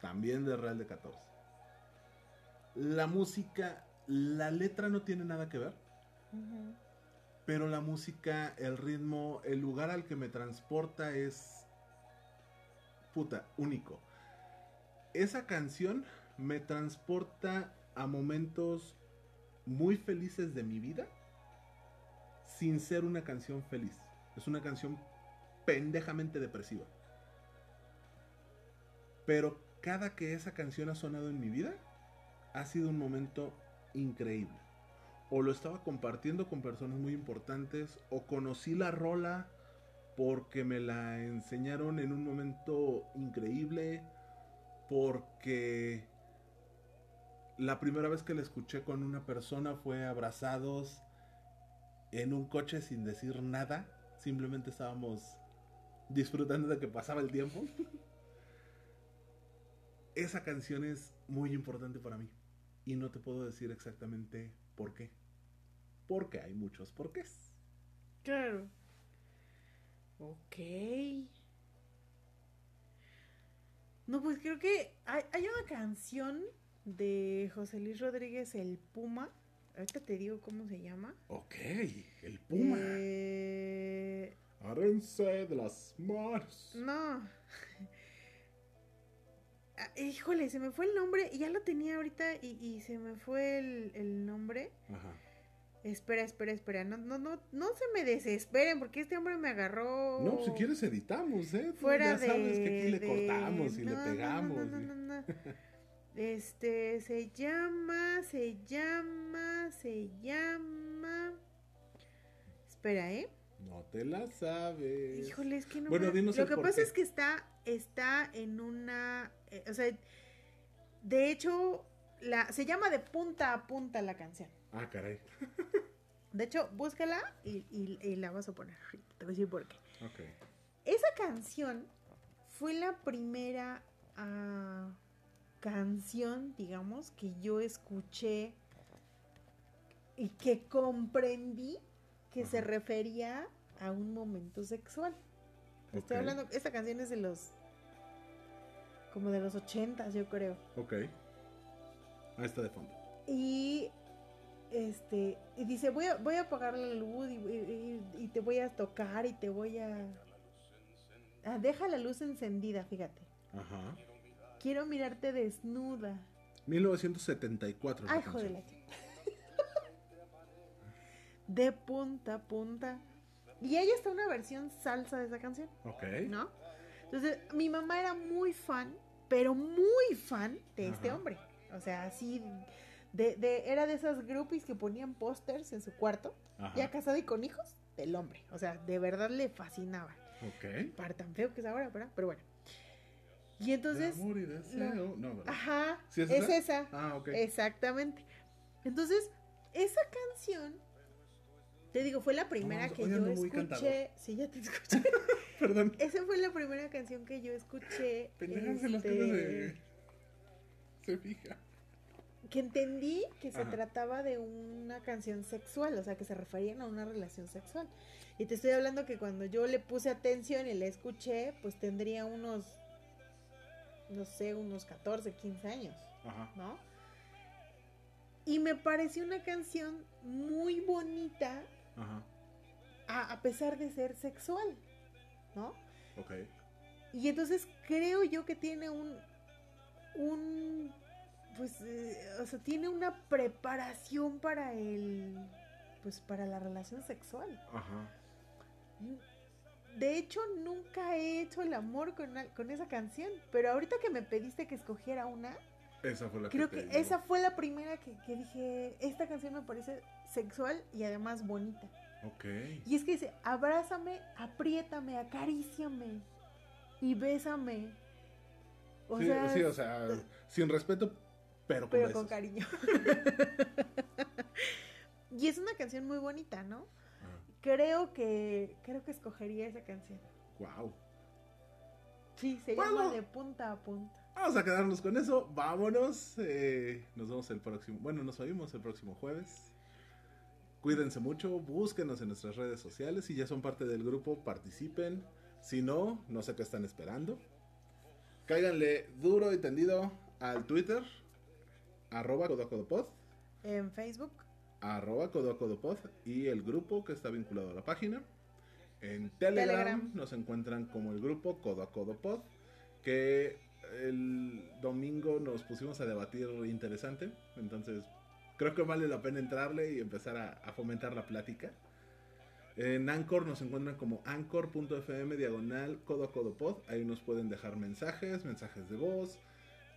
también de Real de 14. La música, la letra no tiene nada que ver, pero la música, el ritmo, el lugar al que me transporta es puta, único. Esa canción me transporta a momentos muy felices de mi vida sin ser una canción feliz. Es una canción pendejamente depresiva. Pero cada que esa canción ha sonado en mi vida, ha sido un momento increíble. O lo estaba compartiendo con personas muy importantes, o conocí la rola porque me la enseñaron en un momento increíble, porque la primera vez que la escuché con una persona fue abrazados en un coche sin decir nada, simplemente estábamos disfrutando de que pasaba el tiempo. Esa canción es muy importante para mí y no te puedo decir exactamente por qué. Porque hay muchos porqués. Claro. Ok. No, pues creo que hay, hay una canción de José Luis Rodríguez, El Puma. Ahorita te digo cómo se llama. Ok, el puma. Eh, Agárrense de las manos. no. Ah, híjole, se me fue el nombre. Ya lo tenía ahorita y, y se me fue el, el nombre. Ajá. Espera, espera, espera. No, no, no, no se me desesperen porque este hombre me agarró. No, pues, si quieres editamos, ¿eh? Tú fuera ya de. sabes que aquí le de- cortamos y No, le no, no, pegamos. No, no, no, no, no. Este, se llama, se llama, se llama. Espera, ¿eh? No te la sabes. Híjole, es que no Bueno, me- dinos Lo que pasa qué. es que está, está en una. eh, o sea, de hecho, la, se llama de punta a punta la canción. Ah, caray. De hecho, búscala y, y- y la vas a poner. Te voy a decir por qué. Ok. Esa canción fue la primera ah, canción, digamos, que yo escuché y que comprendí que se refería a un momento sexual. Estoy hablando, esta canción es de los como de los ochentas, yo creo. Ok. Ahí está de fondo. Y este y dice, voy a, voy a apagar la luz y, y- y te voy a tocar y te voy a... Ah, deja la luz encendida, fíjate. Ajá. Quiero mirarte desnuda. 1974. esa Ay, la chica. De punta a punta. Y ahí está una versión salsa de esa canción, Ok. ¿no? Entonces, mi mamá era muy fan, pero muy fan de este hombre. O sea, así, de, de, era de esas groupies que ponían pósters en su cuarto, Ajá. ya casado y con hijos, del hombre. O sea, de verdad le fascinaba. Ok. Para tan feo que es ahora, ¿verdad? Pero bueno. Y entonces, De amor y deseo. No, ¿verdad? ajá, ¿Sí es es esa? esa. Ah, ok. Exactamente. Entonces, esa canción, te digo, fue la primera Vamos, que yo escuché. Sí, ya te escuché. Perdón. Esa fue la primera canción que yo escuché. Pendejas en las este, casas de. Se fija. Que entendí que se Ajá. trataba de una canción sexual, o sea, que se referían a una relación sexual. Y te estoy hablando que cuando yo le puse atención y la escuché, pues tendría unos, no sé, unos 14, 15 años. Ajá. ¿no? Y me pareció una canción muy bonita Ajá. a, a pesar de ser sexual, ¿no? Ok. Y entonces creo yo que tiene un, un, pues, eh, o sea, tiene una preparación para el, pues, para la relación sexual. Ajá. de hecho nunca he hecho el amor con, con esa canción, pero ahorita que me pediste que escogiera una, Esa fue la creo que esa fue la primera que, que dije, esta canción me parece sexual y además bonita. Ok. Y es que dice, abrázame, apriétame, acaríciame y bésame. O sí, sea, sí, o sea, sin respeto, pero con pero besos. con cariño. y es una canción muy bonita, ¿no? Creo que creo que escogería esa canción. Wow. Sí, se Bueno. llama de punta a punta. Vamos a quedarnos con eso. Vámonos. eh, nos vemos el próximo. Bueno, nos oímos el próximo jueves. Cuídense mucho. Búsquenos en nuestras redes sociales. Si ya son parte del grupo, participen. Si no, no sé qué están esperando. Cáiganle duro y tendido al Twitter. Arroba Codocodopod. En Facebook, arroba codocodopod y el grupo que está vinculado a la página. En Telegram, Telegram. nos encuentran como el grupo Codocodopod, que el domingo nos pusimos a debatir interesante, entonces creo que vale la pena entrarle y empezar a, a fomentar la plática. En Anchor nos encuentran como anchor.fm diagonal codocodopod, ahí nos pueden dejar mensajes, mensajes de voz,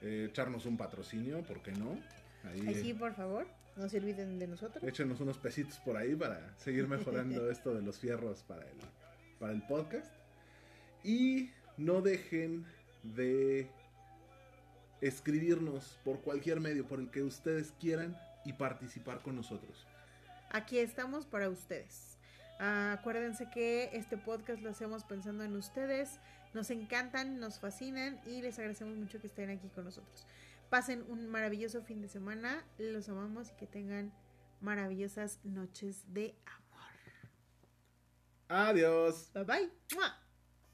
eh, echarnos un patrocinio, ¿por qué no? Ahí, sí, por favor, no se olviden de nosotros. Échenos unos pesitos por ahí para seguir mejorando esto de los fierros para el, para el podcast. Y no dejen de escribirnos por cualquier medio, por el que ustedes quieran y participar con nosotros. Aquí estamos para ustedes. Ah, acuérdense que este podcast lo hacemos pensando en ustedes. Nos encantan, nos fascinan y les agradecemos mucho que estén aquí con nosotros. Pasen un maravilloso fin de semana. Los amamos y que tengan maravillosas noches de amor. Adiós. Bye bye.